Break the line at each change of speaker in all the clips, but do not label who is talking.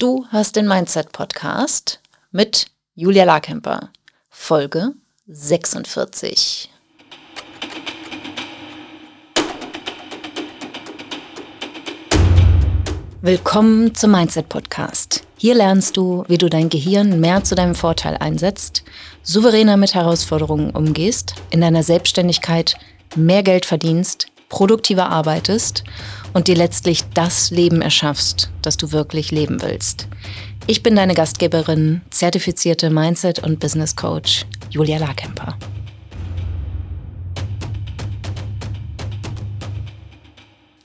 Du hast den Mindset Podcast mit Julia Larkemper, Folge 46. Willkommen zum Mindset Podcast. Hier lernst du, wie du dein Gehirn mehr zu deinem Vorteil einsetzt, souveräner mit Herausforderungen umgehst, in deiner Selbstständigkeit mehr Geld verdienst, produktiver arbeitest und dir letztlich das Leben erschaffst, das du wirklich leben willst. Ich bin deine Gastgeberin, zertifizierte Mindset- und Business Coach Julia Larkemper.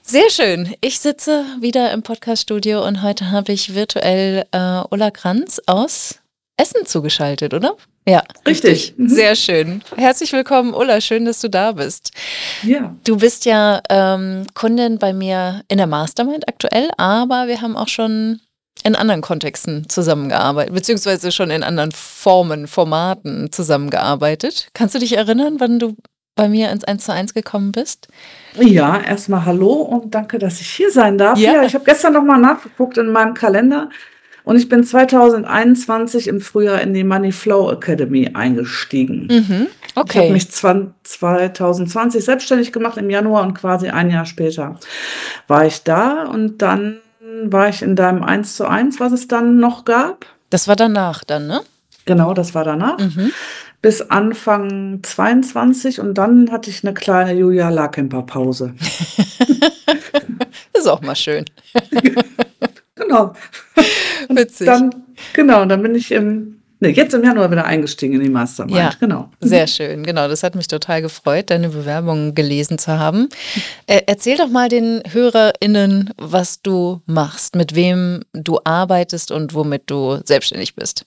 Sehr schön. Ich sitze wieder im Podcaststudio und heute habe ich virtuell äh, Ulla Kranz aus Essen zugeschaltet, oder?
Ja, richtig. richtig.
Mhm. Sehr schön. Herzlich willkommen, Ulla. Schön, dass du da bist.
Ja.
Du bist ja ähm, Kundin bei mir in der Mastermind aktuell, aber wir haben auch schon in anderen Kontexten zusammengearbeitet, beziehungsweise schon in anderen Formen, Formaten zusammengearbeitet. Kannst du dich erinnern, wann du bei mir ins 1 zu 1 gekommen bist?
Ja, erstmal hallo und danke, dass ich hier sein darf. Ja, ja ich habe gestern nochmal nachgeguckt in meinem Kalender und ich bin 2021 im Frühjahr in die Money Flow Academy eingestiegen.
Mhm. Okay.
Ich habe mich 2020 selbstständig gemacht im Januar und quasi ein Jahr später war ich da und dann war ich in deinem 1 zu 1, was es dann noch gab.
Das war danach dann, ne?
Genau, das war danach.
Mhm
bis Anfang 22 und dann hatte ich eine kleine Julia Larkemper Pause.
ist auch mal schön.
genau.
Witzig.
Dann, genau, dann bin ich im, nee, jetzt im Januar wieder eingestiegen in die Mastermind.
Ja,
genau.
Sehr schön, genau. Das hat mich total gefreut, deine Bewerbung gelesen zu haben. Äh, erzähl doch mal den HörerInnen, was du machst, mit wem du arbeitest und womit du selbstständig bist.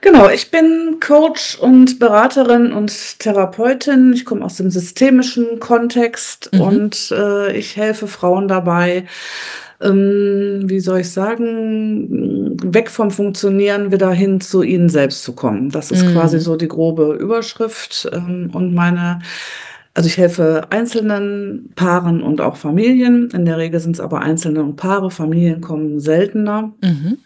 Genau, ich bin Coach und Beraterin und Therapeutin. Ich komme aus dem systemischen Kontext mhm. und äh, ich helfe Frauen dabei, ähm, wie soll ich sagen, weg vom Funktionieren wieder hin zu ihnen selbst zu kommen. Das ist mhm. quasi so die grobe Überschrift ähm, und meine also ich helfe einzelnen Paaren und auch Familien. In der Regel sind es aber Einzelne und Paare. Familien kommen seltener.
Mhm.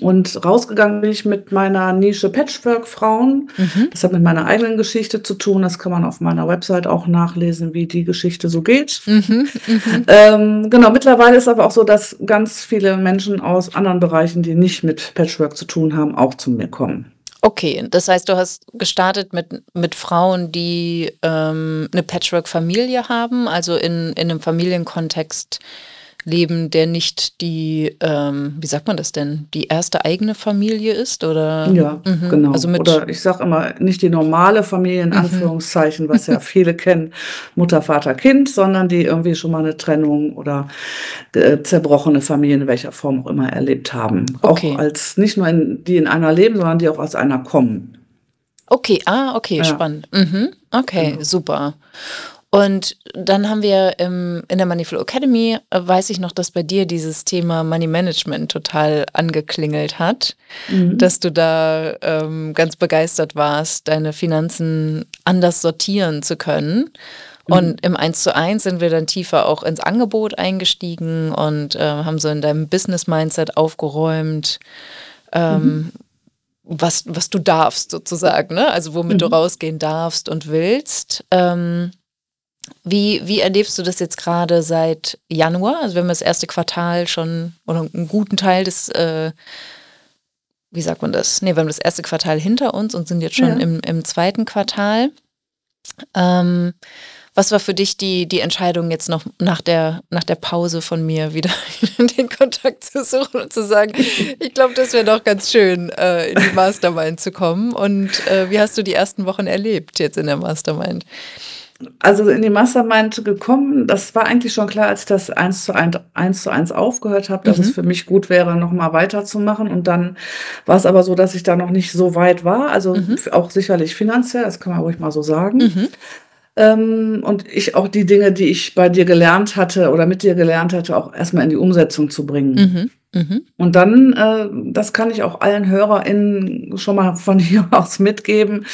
Und rausgegangen bin ich mit meiner Nische Patchwork-Frauen. Mhm. Das hat mit meiner eigenen Geschichte zu tun. Das kann man auf meiner Website auch nachlesen, wie die Geschichte so geht.
Mhm. Mhm.
Ähm, genau, mittlerweile ist aber auch so, dass ganz viele Menschen aus anderen Bereichen, die nicht mit Patchwork zu tun haben, auch zu mir kommen.
Okay, das heißt, du hast gestartet mit, mit Frauen, die ähm, eine Patchwork-Familie haben, also in, in einem Familienkontext leben, der nicht die, ähm, wie sagt man das denn, die erste eigene Familie ist? Oder?
Ja, mhm. genau. Also mit oder ich sage immer, nicht die normale Familie in mhm. Anführungszeichen, was ja viele kennen, Mutter, Vater, Kind, sondern die irgendwie schon mal eine Trennung oder äh, zerbrochene Familie in welcher Form auch immer erlebt haben.
Okay.
Auch als nicht nur in, die in einer leben, sondern die auch aus einer kommen.
Okay, ah, okay, ja. spannend. Mhm. Okay, genau. super. Und dann haben wir im, in der Moneyflow Academy, äh, weiß ich noch, dass bei dir dieses Thema Money Management total angeklingelt hat, mhm. dass du da ähm, ganz begeistert warst, deine Finanzen anders sortieren zu können. Mhm. Und im 1 zu 1 sind wir dann tiefer auch ins Angebot eingestiegen und äh, haben so in deinem Business-Mindset aufgeräumt. Ähm, mhm. Was, was du darfst sozusagen, ne? also womit du mhm. rausgehen darfst und willst. Ähm, wie, wie erlebst du das jetzt gerade seit Januar? Also wir haben das erste Quartal schon oder einen guten Teil des, äh, wie sagt man das? Nee, wir haben das erste Quartal hinter uns und sind jetzt schon ja. im, im zweiten Quartal. Ähm, was war für dich die, die Entscheidung jetzt noch nach der, nach der Pause von mir wieder den Kontakt zu suchen und zu sagen, ich glaube, das wäre doch ganz schön, äh, in die Mastermind zu kommen. Und äh, wie hast du die ersten Wochen erlebt jetzt in der Mastermind?
Also in die Mastermind gekommen, das war eigentlich schon klar, als ich das eins zu eins, eins, zu eins aufgehört habe, dass mhm. es für mich gut wäre, nochmal weiterzumachen. Und dann war es aber so, dass ich da noch nicht so weit war. Also mhm. auch sicherlich finanziell, das kann man ruhig mal so sagen.
Mhm.
Ähm, und ich auch die Dinge, die ich bei dir gelernt hatte oder mit dir gelernt hatte, auch erstmal in die Umsetzung zu bringen.
Mhm.
Und dann, äh, das kann ich auch allen HörerInnen schon mal von hier aus mitgeben,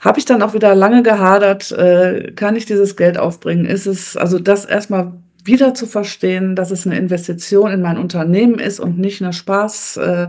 habe ich dann auch wieder lange gehadert, äh, kann ich dieses Geld aufbringen? Ist es, also das erstmal wieder zu verstehen, dass es eine Investition in mein Unternehmen ist und nicht eine Spaß, äh,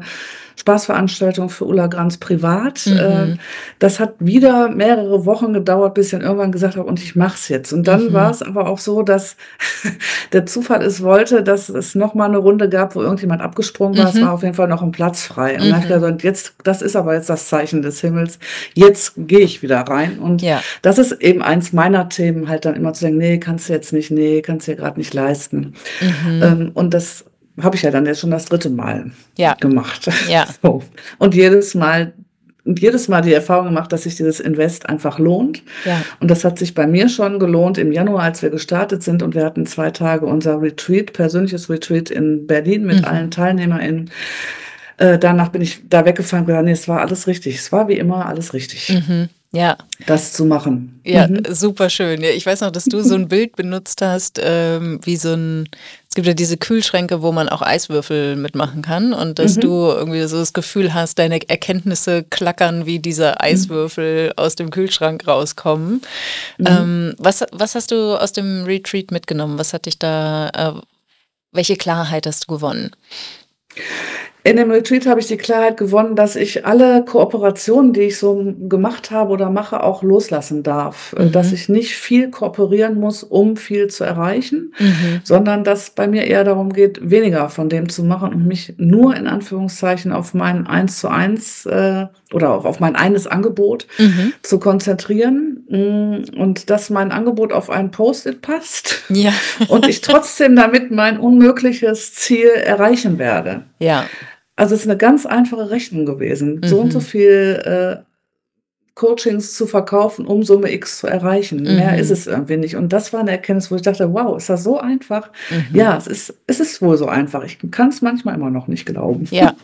Spaßveranstaltung für Ulla Granz privat. Mhm. Äh, das hat wieder mehrere Wochen gedauert, bis ich dann irgendwann gesagt habe, und ich mach's jetzt. Und dann mhm. war es aber auch so, dass der Zufall es wollte, dass es noch mal eine Runde gab, wo irgendjemand abgesprungen war. Mhm. Es war auf jeden Fall noch ein Platz frei. Und dann habe ich mhm. gesagt, jetzt, das ist aber jetzt das Zeichen des Himmels. Jetzt gehe ich wieder rein. Und ja. das ist eben eins meiner Themen, halt dann immer zu denken, nee, kannst du jetzt nicht, nee, kannst du dir gerade nicht leisten. Mhm. Ähm, und das habe ich ja dann jetzt schon das dritte Mal ja. gemacht. Ja. So. Und jedes Mal und jedes Mal die Erfahrung gemacht, dass sich dieses Invest einfach lohnt. Ja. Und das hat sich bei mir schon gelohnt im Januar, als wir gestartet sind und wir hatten zwei Tage unser Retreat, persönliches Retreat in Berlin mit mhm. allen TeilnehmerInnen. Äh, danach bin ich da weggefahren und gesagt, nee, es war alles richtig. Es war wie immer alles richtig. Mhm. Ja. Das zu machen.
Ja, mhm. super schön. Ich weiß noch, dass du so ein Bild benutzt hast, ähm, wie so ein, es gibt ja diese Kühlschränke, wo man auch Eiswürfel mitmachen kann und dass mhm. du irgendwie so das Gefühl hast, deine Erkenntnisse klackern, wie diese mhm. Eiswürfel mhm. aus dem Kühlschrank rauskommen. Mhm. Ähm, was, was hast du aus dem Retreat mitgenommen? Was hat dich da, äh, welche Klarheit hast du gewonnen?
In dem Retreat habe ich die Klarheit gewonnen, dass ich alle Kooperationen, die ich so gemacht habe oder mache, auch loslassen darf. Mhm. Dass ich nicht viel kooperieren muss, um viel zu erreichen, mhm. sondern dass bei mir eher darum geht, weniger von dem zu machen und mich nur in Anführungszeichen auf mein eins zu eins äh, oder auf, auf mein eines Angebot mhm. zu konzentrieren mm, und dass mein Angebot auf ein Post-it passt ja. und ich trotzdem damit mein unmögliches Ziel erreichen werde. Ja. Also es ist eine ganz einfache Rechnung gewesen. Mhm. So und so mhm. viel äh, Coachings zu verkaufen, um Summe X zu erreichen. Mhm. Mehr ist es irgendwie nicht. Und das war eine Erkenntnis, wo ich dachte, wow, ist das so einfach? Mhm. Ja, es ist, es ist wohl so einfach. Ich kann es manchmal immer noch nicht glauben.
Ja.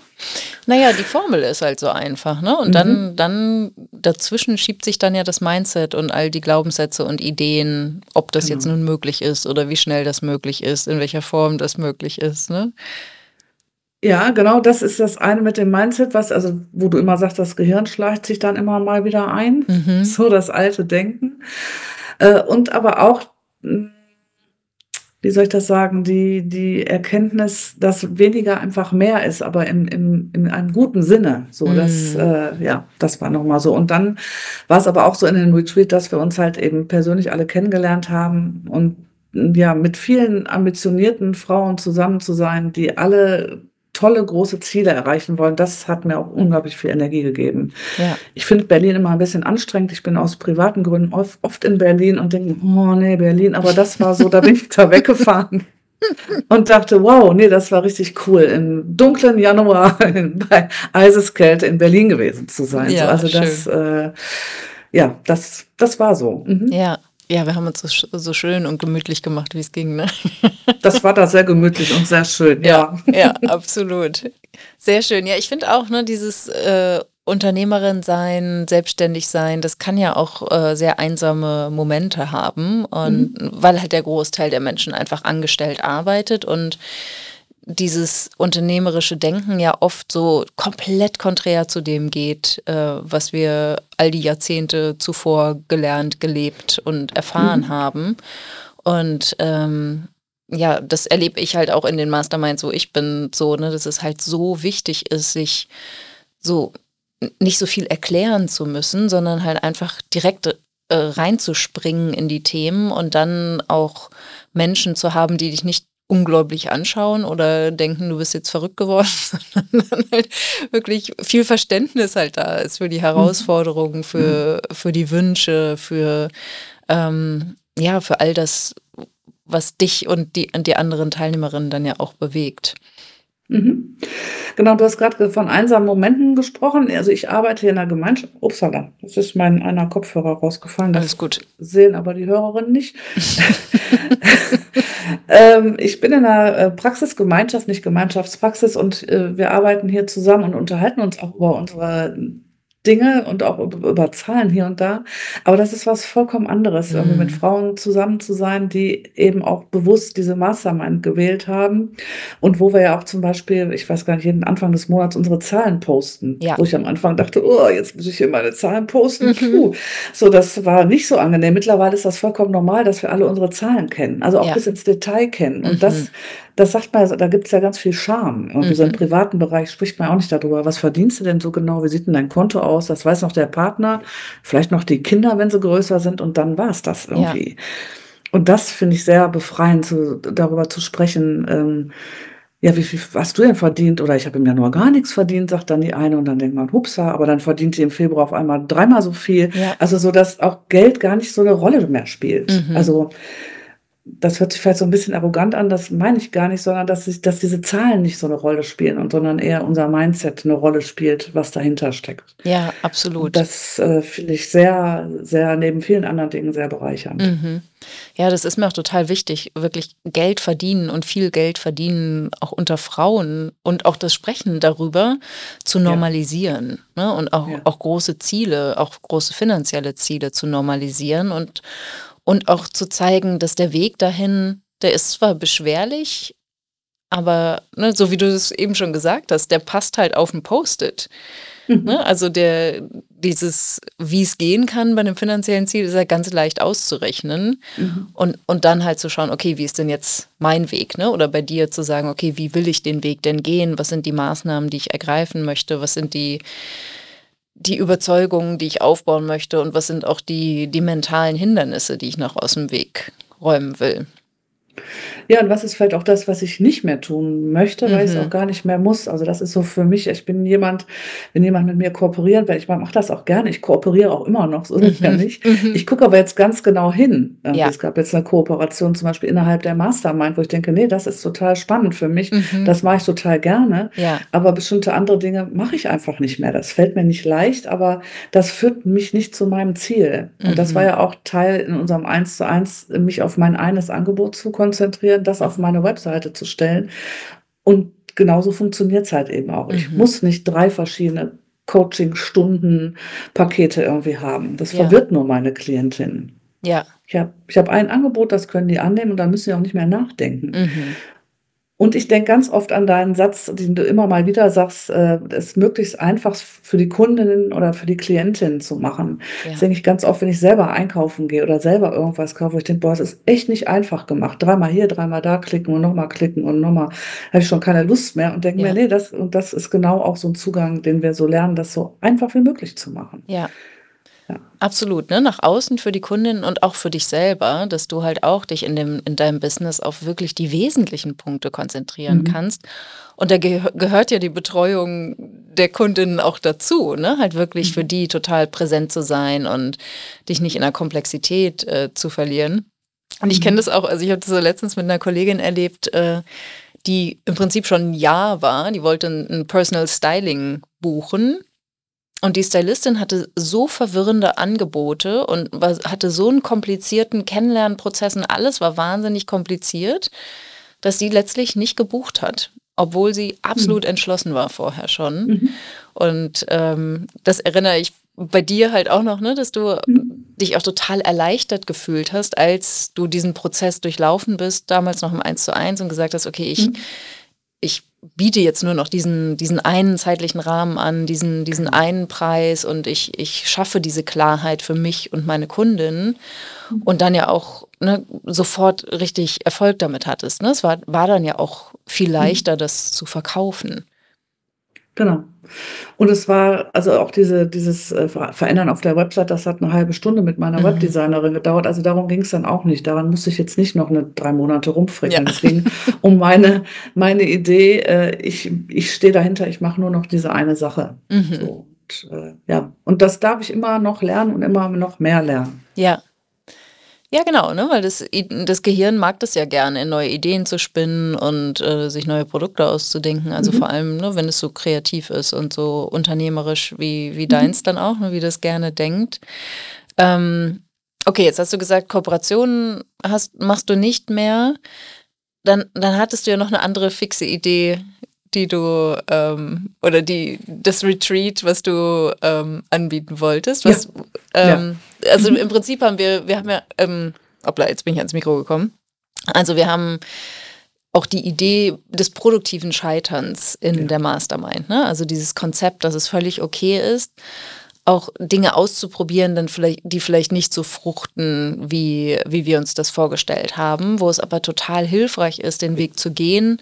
Naja, die Formel ist halt so einfach, ne? Und mhm. dann, dann dazwischen schiebt sich dann ja das Mindset und all die Glaubenssätze und Ideen, ob das genau. jetzt nun möglich ist oder wie schnell das möglich ist, in welcher Form das möglich ist, ne?
Ja, genau, das ist das eine mit dem Mindset, was also wo du immer sagst, das Gehirn schleicht sich dann immer mal wieder ein, Mhm. so das alte Denken. Äh, und aber auch, hm, wie soll ich das sagen, die die Erkenntnis, dass weniger einfach mehr ist, aber im im in einem guten Sinne. So, das, Mhm. äh ja, das war noch mal so. Und dann war es aber auch so in den Retreat, dass wir uns halt eben persönlich alle kennengelernt haben und, ja, mit vielen ambitionierten Frauen zusammen zu sein, die alle tolle große Ziele erreichen wollen, das hat mir auch unglaublich viel Energie gegeben. Ja. Ich finde Berlin immer ein bisschen anstrengend. Ich bin aus privaten Gründen oft, in Berlin und denke, oh nee, Berlin, aber das war so, da bin ich da weggefahren und dachte, wow, nee, das war richtig cool, im dunklen Januar bei Eiseskälte in Berlin gewesen zu sein. Ja, so, also schön. das, äh, ja, das, das war so.
Mhm. Ja. Ja, wir haben uns so, so schön und gemütlich gemacht, wie es ging. Ne?
Das war da sehr gemütlich und sehr schön, ja.
Ja, ja absolut. Sehr schön. Ja, ich finde auch, ne, dieses äh, Unternehmerin sein, selbstständig sein, das kann ja auch äh, sehr einsame Momente haben. Und mhm. weil halt der Großteil der Menschen einfach angestellt arbeitet und dieses unternehmerische Denken ja oft so komplett konträr zu dem geht, äh, was wir all die Jahrzehnte zuvor gelernt, gelebt und erfahren mhm. haben. Und ähm, ja, das erlebe ich halt auch in den Masterminds, wo ich bin, so, ne, dass es halt so wichtig ist, sich so nicht so viel erklären zu müssen, sondern halt einfach direkt äh, reinzuspringen in die Themen und dann auch Menschen zu haben, die dich nicht unglaublich anschauen oder denken, du bist jetzt verrückt geworden, sondern dann halt wirklich viel Verständnis halt da ist für die Herausforderungen, für, für die Wünsche, für ähm, ja, für all das, was dich und die, und die anderen Teilnehmerinnen dann ja auch bewegt.
Mhm. Genau, du hast gerade von einsamen Momenten gesprochen. Also ich arbeite in einer Gemeinschaft. Upsala, das ist mein einer Kopfhörer rausgefallen. Das
Alles gut.
Sehen aber die Hörerinnen nicht. ähm, ich bin in einer äh, Praxisgemeinschaft, nicht Gemeinschaftspraxis, und äh, wir arbeiten hier zusammen und unterhalten uns auch über unsere Dinge und auch über Zahlen hier und da. Aber das ist was vollkommen anderes, mhm. mit Frauen zusammen zu sein, die eben auch bewusst diese Mastermind gewählt haben und wo wir ja auch zum Beispiel, ich weiß gar nicht, jeden Anfang des Monats unsere Zahlen posten. Ja. Wo ich am Anfang dachte, oh, jetzt muss ich hier meine Zahlen posten. Mhm. Puh. So, das war nicht so angenehm. Mittlerweile ist das vollkommen normal, dass wir alle unsere Zahlen kennen, also auch ja. bis ins Detail kennen. Und mhm. das das sagt man, da gibt es ja ganz viel Scham. Und mhm. so im privaten Bereich spricht man auch nicht darüber. Was verdienst du denn so genau? Wie sieht denn dein Konto aus? Das weiß noch der Partner, vielleicht noch die Kinder, wenn sie größer sind. Und dann war es das irgendwie. Ja. Und das finde ich sehr befreiend, zu, darüber zu sprechen. Ähm, ja, wie viel hast du denn verdient? Oder ich habe im Januar gar nichts verdient, sagt dann die eine. Und dann denkt man, hupsa, aber dann verdient sie im Februar auf einmal dreimal so viel. Ja. Also so, dass auch Geld gar nicht so eine Rolle mehr spielt. Mhm. Also das hört sich vielleicht so ein bisschen arrogant an, das meine ich gar nicht, sondern dass, ich, dass diese Zahlen nicht so eine Rolle spielen, und sondern eher unser Mindset eine Rolle spielt, was dahinter steckt.
Ja, absolut. Und
das äh, finde ich sehr, sehr, neben vielen anderen Dingen sehr bereichernd.
Mhm. Ja, das ist mir auch total wichtig, wirklich Geld verdienen und viel Geld verdienen, auch unter Frauen und auch das Sprechen darüber zu normalisieren ja. ne? und auch, ja. auch große Ziele, auch große finanzielle Ziele zu normalisieren und und auch zu zeigen, dass der Weg dahin, der ist zwar beschwerlich, aber ne, so wie du es eben schon gesagt hast, der passt halt auf ein Post-it. Mhm. Ne? Also der, dieses, wie es gehen kann bei einem finanziellen Ziel, ist ja ganz leicht auszurechnen. Mhm. Und, und dann halt zu schauen, okay, wie ist denn jetzt mein Weg? Ne? Oder bei dir zu sagen, okay, wie will ich den Weg denn gehen? Was sind die Maßnahmen, die ich ergreifen möchte? Was sind die die Überzeugungen, die ich aufbauen möchte und was sind auch die, die mentalen Hindernisse, die ich noch aus dem Weg räumen will.
Ja, und was ist vielleicht auch das, was ich nicht mehr tun möchte, weil ich es mhm. auch gar nicht mehr muss. Also das ist so für mich, ich bin jemand, wenn jemand mit mir kooperieren will, ich mache das auch gerne, ich kooperiere auch immer noch, so mhm. ja nicht. Mhm. Ich gucke aber jetzt ganz genau hin. Ja. Es gab jetzt eine Kooperation zum Beispiel innerhalb der Mastermind, wo ich denke, nee, das ist total spannend für mich, mhm. das mache ich total gerne. Ja. Aber bestimmte andere Dinge mache ich einfach nicht mehr. Das fällt mir nicht leicht, aber das führt mich nicht zu meinem Ziel. Und das war mhm. ja auch Teil in unserem 1 zu 1, mich auf mein eines Angebot zu konzentrieren das auf meine Webseite zu stellen. Und genauso funktioniert es halt eben auch. Ich mhm. muss nicht drei verschiedene Coaching-Stunden, Pakete irgendwie haben. Das ja. verwirrt nur meine Klientin. Ja. Ich habe ich hab ein Angebot, das können die annehmen und dann müssen sie auch nicht mehr nachdenken. Mhm. Und ich denke ganz oft an deinen Satz, den du immer mal wieder sagst, äh, es möglichst einfach für die Kundinnen oder für die Klientin zu machen. Ja. Das denke ich ganz oft, wenn ich selber einkaufen gehe oder selber irgendwas kaufe, ich denke, boah, es ist echt nicht einfach gemacht. Dreimal hier, dreimal da klicken und nochmal klicken und nochmal, habe ich schon keine Lust mehr und denke ja. mir, nee, das, und das ist genau auch so ein Zugang, den wir so lernen, das so einfach wie möglich zu machen.
Ja. Ja. Absolut, ne? Nach außen für die Kundin und auch für dich selber, dass du halt auch dich in, dem, in deinem Business auf wirklich die wesentlichen Punkte konzentrieren mhm. kannst. Und da ge gehört ja die Betreuung der Kundinnen auch dazu, ne? Halt wirklich mhm. für die total präsent zu sein und dich nicht in der Komplexität äh, zu verlieren. Und ich kenne mhm. das auch, also ich habe das so letztens mit einer Kollegin erlebt, äh, die im Prinzip schon ein Jahr war, die wollte ein, ein Personal Styling buchen und die Stylistin hatte so verwirrende Angebote und hatte so einen komplizierten Kennenlernprozess und alles war wahnsinnig kompliziert, dass sie letztlich nicht gebucht hat, obwohl sie absolut mhm. entschlossen war vorher schon. Mhm. Und ähm, das erinnere ich bei dir halt auch noch, ne, dass du mhm. dich auch total erleichtert gefühlt hast, als du diesen Prozess durchlaufen bist, damals noch im 1 zu 1 und gesagt hast, okay, ich, mhm. ich biete jetzt nur noch diesen, diesen einen zeitlichen Rahmen an, diesen, diesen einen Preis und ich, ich schaffe diese Klarheit für mich und meine Kunden und dann ja auch ne, sofort richtig Erfolg damit hattest. Ne? Es war, war dann ja auch viel leichter, das zu verkaufen.
Genau. Und es war also auch diese, dieses äh, Verändern auf der Website, das hat eine halbe Stunde mit meiner mhm. Webdesignerin gedauert. Also darum ging es dann auch nicht. Daran musste ich jetzt nicht noch eine drei Monate rumfrickeln. Ja. Es ging um meine, meine Idee, äh, ich, ich stehe dahinter, ich mache nur noch diese eine Sache. Mhm. So, und, äh, ja, und das darf ich immer noch lernen und immer noch mehr lernen.
Ja. Ja, genau, ne? weil das, das Gehirn mag das ja gerne, neue Ideen zu spinnen und äh, sich neue Produkte auszudenken. Also mhm. vor allem, ne, wenn es so kreativ ist und so unternehmerisch wie, wie mhm. deins dann auch, ne, wie das gerne denkt. Ähm, okay, jetzt hast du gesagt, Kooperationen hast, machst du nicht mehr. Dann, dann hattest du ja noch eine andere fixe Idee, die du ähm, oder die das Retreat, was du ähm, anbieten wolltest. Was, ja. Ähm, ja. Also im Prinzip haben wir, wir haben ja, ähm, hoppla, jetzt bin ich ans Mikro gekommen. Also wir haben auch die Idee des produktiven Scheiterns in ja. der Mastermind. Ne? Also dieses Konzept, dass es völlig okay ist, auch Dinge auszuprobieren, dann vielleicht, die vielleicht nicht so fruchten, wie, wie wir uns das vorgestellt haben, wo es aber total hilfreich ist, den Weg zu gehen,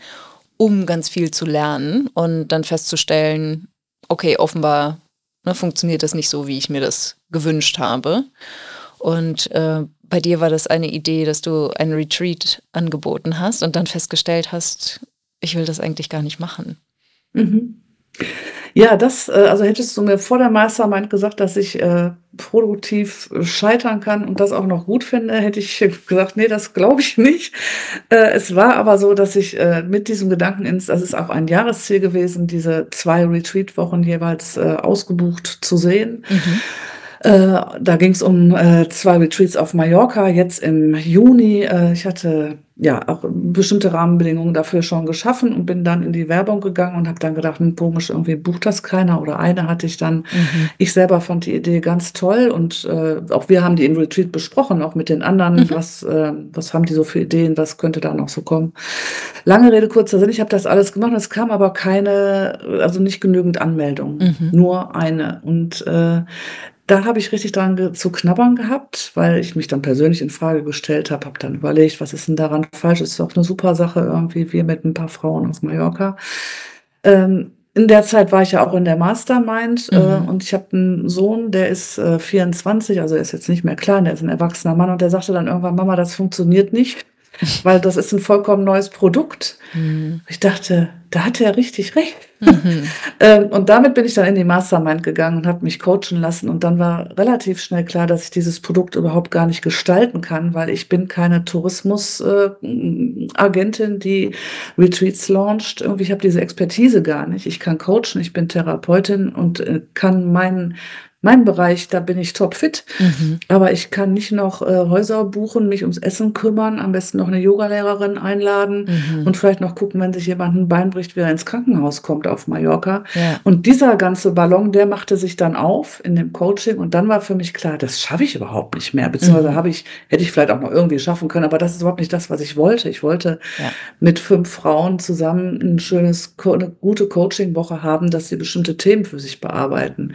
um ganz viel zu lernen und dann festzustellen, okay, offenbar ne, funktioniert das nicht so, wie ich mir das gewünscht habe. Und äh, bei dir war das eine Idee, dass du einen Retreat angeboten hast und dann festgestellt hast, ich will das eigentlich gar nicht machen.
Mhm. Ja, das, äh, also hättest du mir vor der Mastermind gesagt, dass ich äh, produktiv scheitern kann und das auch noch gut finde, hätte ich gesagt, nee, das glaube ich nicht. Äh, es war aber so, dass ich äh, mit diesem Gedanken ins, das ist auch ein Jahresziel gewesen, diese zwei Retreat-Wochen jeweils äh, ausgebucht zu sehen. Mhm. Äh, da ging es um äh, zwei Retreats auf Mallorca, jetzt im Juni. Äh, ich hatte ja auch bestimmte Rahmenbedingungen dafür schon geschaffen und bin dann in die Werbung gegangen und habe dann gedacht, hm, komisch, irgendwie bucht das keiner oder eine hatte ich dann. Mhm. Ich selber fand die Idee ganz toll und äh, auch wir haben die im Retreat besprochen, auch mit den anderen, mhm. was, äh, was haben die so für Ideen, was könnte da noch so kommen. Lange Rede, kurzer Sinn, ich habe das alles gemacht, es kam aber keine, also nicht genügend Anmeldungen, mhm. nur eine. Und da habe ich richtig dran zu knabbern gehabt, weil ich mich dann persönlich in Frage gestellt habe, habe dann überlegt, was ist denn daran falsch? Ist doch eine super Sache irgendwie, wir mit ein paar Frauen auf Mallorca. Ähm, in der Zeit war ich ja auch in der Mastermind äh, mhm. äh, und ich habe einen Sohn, der ist äh, 24, also er ist jetzt nicht mehr klein, der ist ein erwachsener Mann und der sagte dann irgendwann, Mama, das funktioniert nicht weil das ist ein vollkommen neues Produkt. Mhm. Ich dachte, da hat er richtig recht. Mhm. ähm, und damit bin ich dann in die Mastermind gegangen und habe mich coachen lassen. Und dann war relativ schnell klar, dass ich dieses Produkt überhaupt gar nicht gestalten kann, weil ich bin keine Tourismusagentin, äh, die Retreats launcht. Irgendwie, ich habe diese Expertise gar nicht. Ich kann coachen, ich bin Therapeutin und äh, kann meinen mein Bereich, da bin ich topfit. Mhm. Aber ich kann nicht noch äh, Häuser buchen, mich ums Essen kümmern, am besten noch eine Yogalehrerin einladen mhm. und vielleicht noch gucken, wenn sich jemand ein Bein bricht, wie er ins Krankenhaus kommt auf Mallorca. Ja. Und dieser ganze Ballon, der machte sich dann auf in dem Coaching und dann war für mich klar, das schaffe ich überhaupt nicht mehr. Beziehungsweise mhm. habe ich, hätte ich vielleicht auch noch irgendwie schaffen können, aber das ist überhaupt nicht das, was ich wollte. Ich wollte ja. mit fünf Frauen zusammen ein schönes, eine gute Coaching-Woche haben, dass sie bestimmte Themen für sich bearbeiten.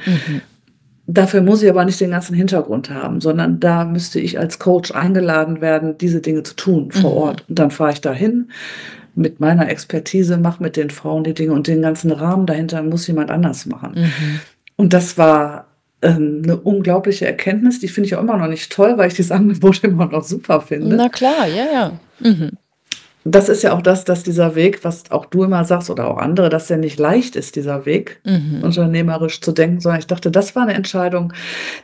Dafür muss ich aber nicht den ganzen Hintergrund haben, sondern da müsste ich als Coach eingeladen werden, diese Dinge zu tun vor mhm. Ort. Und dann fahre ich dahin mit meiner Expertise, mache mit den Frauen die Dinge und den ganzen Rahmen dahinter muss jemand anders machen. Mhm. Und das war ähm, eine unglaubliche Erkenntnis, die finde ich auch immer noch nicht toll, weil ich dieses Angebot immer noch super finde.
Na klar, ja, ja. Mhm
das ist ja auch das, dass dieser Weg, was auch du immer sagst oder auch andere, dass der nicht leicht ist, dieser Weg, mhm. unternehmerisch zu denken, sondern ich dachte, das war eine Entscheidung,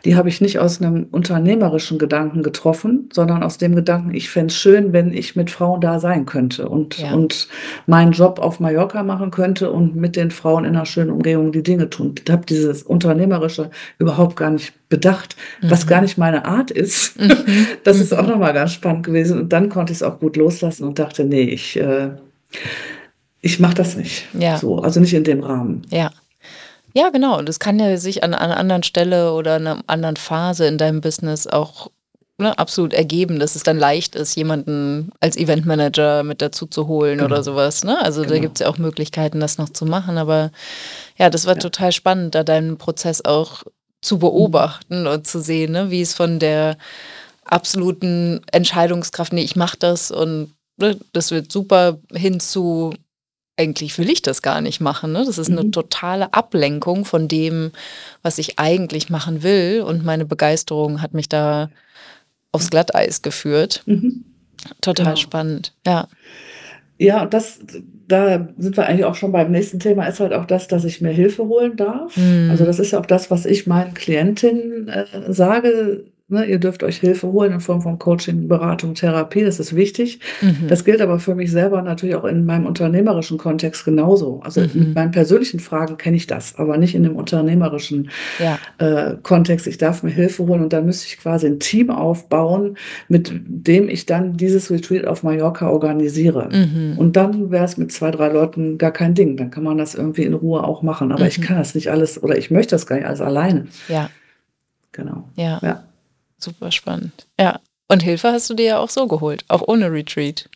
die habe ich nicht aus einem unternehmerischen Gedanken getroffen, sondern aus dem Gedanken, ich fände es schön, wenn ich mit Frauen da sein könnte und, ja. und meinen Job auf Mallorca machen könnte und mit den Frauen in einer schönen Umgebung die Dinge tun. Ich habe dieses Unternehmerische überhaupt gar nicht bedacht, mhm. was gar nicht meine Art ist. Mhm. Das ist auch nochmal ganz spannend gewesen. Und dann konnte ich es auch gut loslassen und dachte, nee, ich, äh, ich mache das nicht. Ja. So, also nicht in dem Rahmen.
Ja. Ja, genau. Und es kann ja sich an, an einer anderen Stelle oder in einer anderen Phase in deinem Business auch ne, absolut ergeben, dass es dann leicht ist, jemanden als Eventmanager mit dazu zu holen genau. oder sowas. Ne? Also genau. da gibt es ja auch Möglichkeiten, das noch zu machen. Aber ja, das war ja. total spannend, da deinen Prozess auch zu beobachten und zu sehen, ne, wie es von der absoluten Entscheidungskraft, nee, ich mache das und ne, das wird super, hin zu, eigentlich will ich das gar nicht machen. Ne? Das ist eine mhm. totale Ablenkung von dem, was ich eigentlich machen will. Und meine Begeisterung hat mich da aufs Glatteis geführt. Mhm. Total genau. spannend, ja.
Ja, das, da sind wir eigentlich auch schon beim nächsten Thema, ist halt auch das, dass ich mir Hilfe holen darf. Mhm. Also das ist ja auch das, was ich meinen Klientinnen äh, sage. Ne, ihr dürft euch Hilfe holen in Form von Coaching, Beratung, Therapie, das ist wichtig.
Mhm.
Das gilt aber für mich selber natürlich auch in meinem unternehmerischen Kontext genauso. Also
Mhm.
mit meinen persönlichen Fragen kenne ich das, aber nicht in dem unternehmerischen
Ja.
äh, Kontext. Ich darf mir Hilfe holen und dann müsste ich quasi ein Team aufbauen, mit dem ich dann dieses Retreat auf Mallorca organisiere.
Mhm.
Und dann wäre es mit zwei, drei Leuten gar kein Ding. Dann kann man das irgendwie in Ruhe auch machen. Aber ich
Mhm.
kann das nicht alles oder ich möchte das gar nicht alles alleine.
Ja.
Genau.
Ja.
Ja.
Super spannend. Ja. Und Hilfe hast du dir ja auch so geholt, auch ohne Retreat.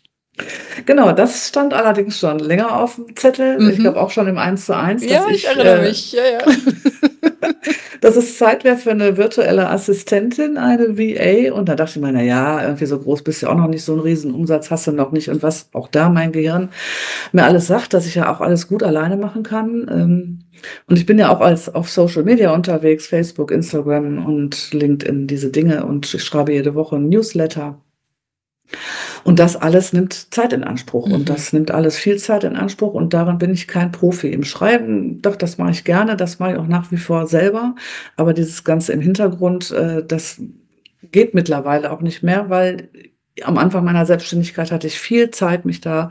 Genau, das stand allerdings schon länger auf dem Zettel. Ich
Mhm.
glaube auch schon im 1 zu 1.
Ja, ich erinnere mich. Ja, ja.
dass es Zeit für eine virtuelle Assistentin, eine VA. Und da dachte ich mir, na ja, irgendwie so groß bist du auch noch nicht, so einen riesen Umsatz hast du noch nicht. Und was auch da mein Gehirn mir alles sagt, dass ich ja auch alles gut alleine machen kann. Ähm, Und ich bin ja auch als auf Social Media unterwegs, Facebook, Instagram und LinkedIn, diese Dinge. Und ich schreibe jede Woche ein Newsletter. Und das alles nimmt Zeit in Anspruch.
Mhm.
Und das nimmt alles viel Zeit in Anspruch. Und darin bin ich kein Profi. Im Schreiben, doch, das mache ich gerne. Das mache ich auch nach wie vor selber. Aber dieses Ganze im Hintergrund, äh, das geht mittlerweile auch nicht mehr, weil am Anfang meiner Selbstständigkeit hatte ich viel Zeit, mich da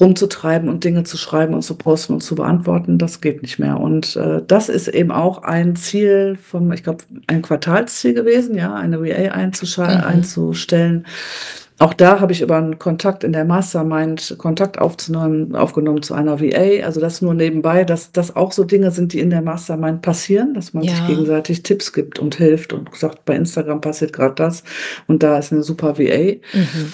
rumzutreiben und Dinge zu schreiben und zu posten und zu beantworten. Das geht nicht mehr. Und äh, das ist eben auch ein Ziel von, ich glaube, ein Quartalsziel gewesen, ja, eine VA
Mhm.
einzustellen. Auch da habe ich über einen Kontakt in der Mastermind Kontakt aufzunehmen, aufgenommen zu einer VA. Also das nur nebenbei, dass das auch so Dinge sind, die in der Mastermind passieren, dass man sich
Ja.
gegenseitig Tipps gibt und hilft und sagt, bei Instagram passiert gerade das und da ist eine super VA.
Mhm.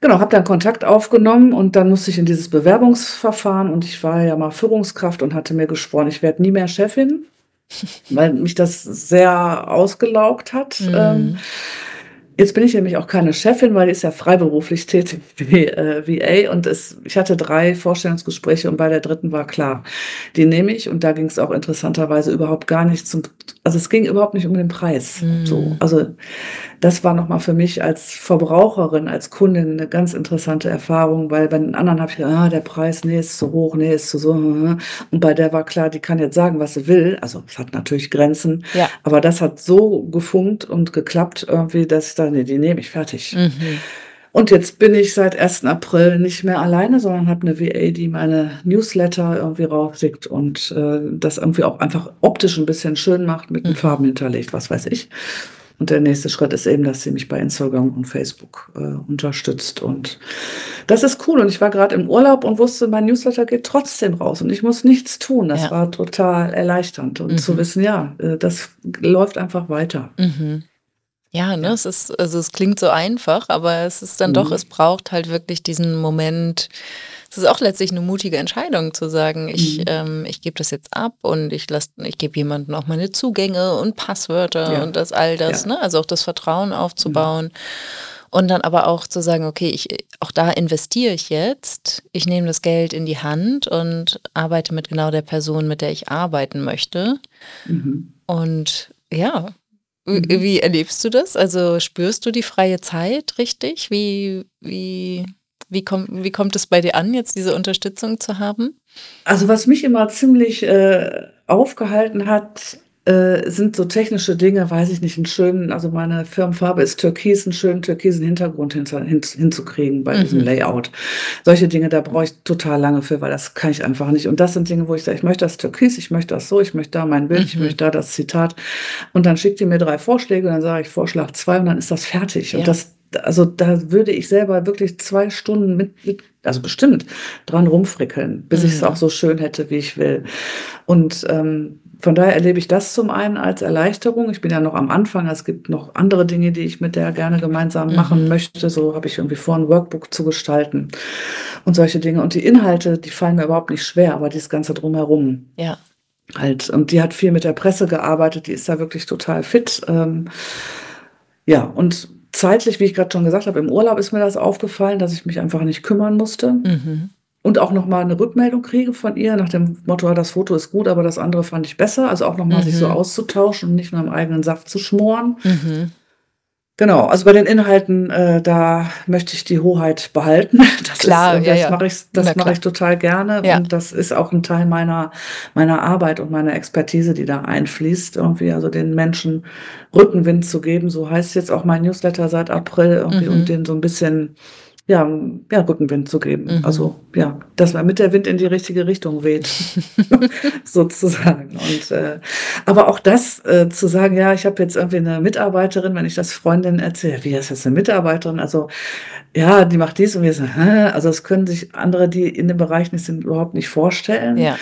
Genau, habe dann Kontakt aufgenommen und dann musste ich in dieses Bewerbungsverfahren und ich war ja mal Führungskraft und hatte mir geschworen, ich werde nie mehr Chefin, weil mich das sehr ausgelaugt hat.
Mhm.
Ähm, Jetzt bin ich nämlich auch keine Chefin, weil die ist ja freiberuflich tätig wie äh, VA und es, ich hatte drei Vorstellungsgespräche und bei der dritten war klar, die nehme ich und da ging es auch interessanterweise überhaupt gar nicht zum, also es ging überhaupt nicht um den Preis.
Mhm.
So, also das war nochmal für mich als Verbraucherin, als Kundin eine ganz interessante Erfahrung, weil bei den anderen habe ich ah, der Preis, nee, ist zu hoch, nee, ist zu so. Und bei der war klar, die kann jetzt sagen, was sie will. Also es hat natürlich Grenzen,
Ja.
aber das hat so gefunkt und geklappt irgendwie, dass ich da, nee, die nehme ich fertig.
Mhm.
Und jetzt bin ich seit 1. April nicht mehr alleine, sondern habe eine VA, die meine Newsletter irgendwie rausschickt und äh, das irgendwie auch einfach optisch ein bisschen schön macht, mit den
Mhm.
Farben hinterlegt, was weiß ich. Und der nächste Schritt ist eben, dass sie mich bei Instagram und Facebook äh, unterstützt. Und das ist cool. Und ich war gerade im Urlaub und wusste, mein Newsletter geht trotzdem raus und ich muss nichts tun. Das
Ja.
war total erleichternd. Und
Mhm.
zu wissen, ja, äh, das läuft einfach weiter.
Mhm. Ja, ne, es ist, also es klingt so einfach, aber es ist dann doch,
Mhm.
es braucht halt wirklich diesen Moment. Es ist auch letztlich eine mutige Entscheidung zu sagen, ich,
Mhm.
ähm, ich gebe das jetzt ab und ich lasse, ich gebe jemandem auch meine Zugänge und Passwörter
Ja.
und das all das,
Ja.
ne? Also auch das Vertrauen aufzubauen. Und dann aber auch zu sagen, okay, ich, auch da investiere ich jetzt, ich nehme das Geld in die Hand und arbeite mit genau der Person, mit der ich arbeiten möchte.
Mhm.
Und ja, wie,
Mhm.
wie erlebst du das? Also spürst du die freie Zeit richtig? Wie, wie, wie, kommt, wie kommt es bei dir an, jetzt diese Unterstützung zu haben?
Also was mich immer ziemlich äh, aufgehalten hat, äh, sind so technische Dinge, weiß ich nicht, einen schönen, also meine Firmenfarbe ist Türkis, einen schönen türkisen Hintergrund hinter, hin, hinzukriegen bei diesem
Mhm.
Layout. Solche Dinge, da brauche ich total lange für, weil das kann ich einfach nicht. Und das sind Dinge, wo ich sage, ich möchte das Türkis, ich möchte das so, ich möchte da mein Bild, ich
Mhm.
möchte da das Zitat. Und dann schickt ihr mir drei Vorschläge und dann sage ich Vorschlag zwei und dann ist das fertig.
Ja.
Und das also da würde ich selber wirklich zwei Stunden mit, mit also bestimmt dran rumfrickeln, bis ich es
Mhm.
auch so schön hätte, wie ich will. Und ähm, von daher erlebe ich das zum einen als Erleichterung. Ich bin ja noch am Anfang. Es gibt noch andere Dinge, die ich mit der gerne gemeinsam machen
Mhm.
möchte. So habe ich irgendwie vor, ein Workbook zu gestalten und solche Dinge. Und die Inhalte, die fallen mir überhaupt nicht schwer, aber dieses Ganze drumherum
Ja.
halt. Und die hat viel mit der Presse gearbeitet, die ist da wirklich total fit. Ähm, ja, und zeitlich, wie ich gerade schon gesagt habe, im Urlaub ist mir das aufgefallen, dass ich mich einfach nicht kümmern musste
Mhm.
und auch nochmal eine Rückmeldung kriege von ihr nach dem Motto, das Foto ist gut, aber das andere fand ich besser. Also auch nochmal sich so
Mhm.
auszutauschen und nicht nur im eigenen Saft zu schmoren.
Mhm.
Genau, also bei den Inhalten, äh, da möchte ich die Hoheit behalten. Das
klar,
ist,
ja,
das
ja.
mache ich, das mache ich total gerne
ja.
und das ist auch ein Teil meiner meiner Arbeit und meiner Expertise, die da einfließt, irgendwie also den Menschen Rückenwind zu geben. So heißt jetzt auch mein Newsletter seit April irgendwie, mhm. um den so ein bisschen ja, ja, Rückenwind zu geben. Mhm. Also ja, dass man mit der Wind in die richtige Richtung weht, sozusagen. Und äh, aber auch das äh, zu sagen, ja, ich habe jetzt irgendwie eine Mitarbeiterin, wenn ich das Freundinnen erzähle, wie ist das eine Mitarbeiterin? Also ja, die macht dies und wir sagen, Hä? also das können sich andere, die in dem Bereich nicht sind, überhaupt nicht vorstellen.
Ja.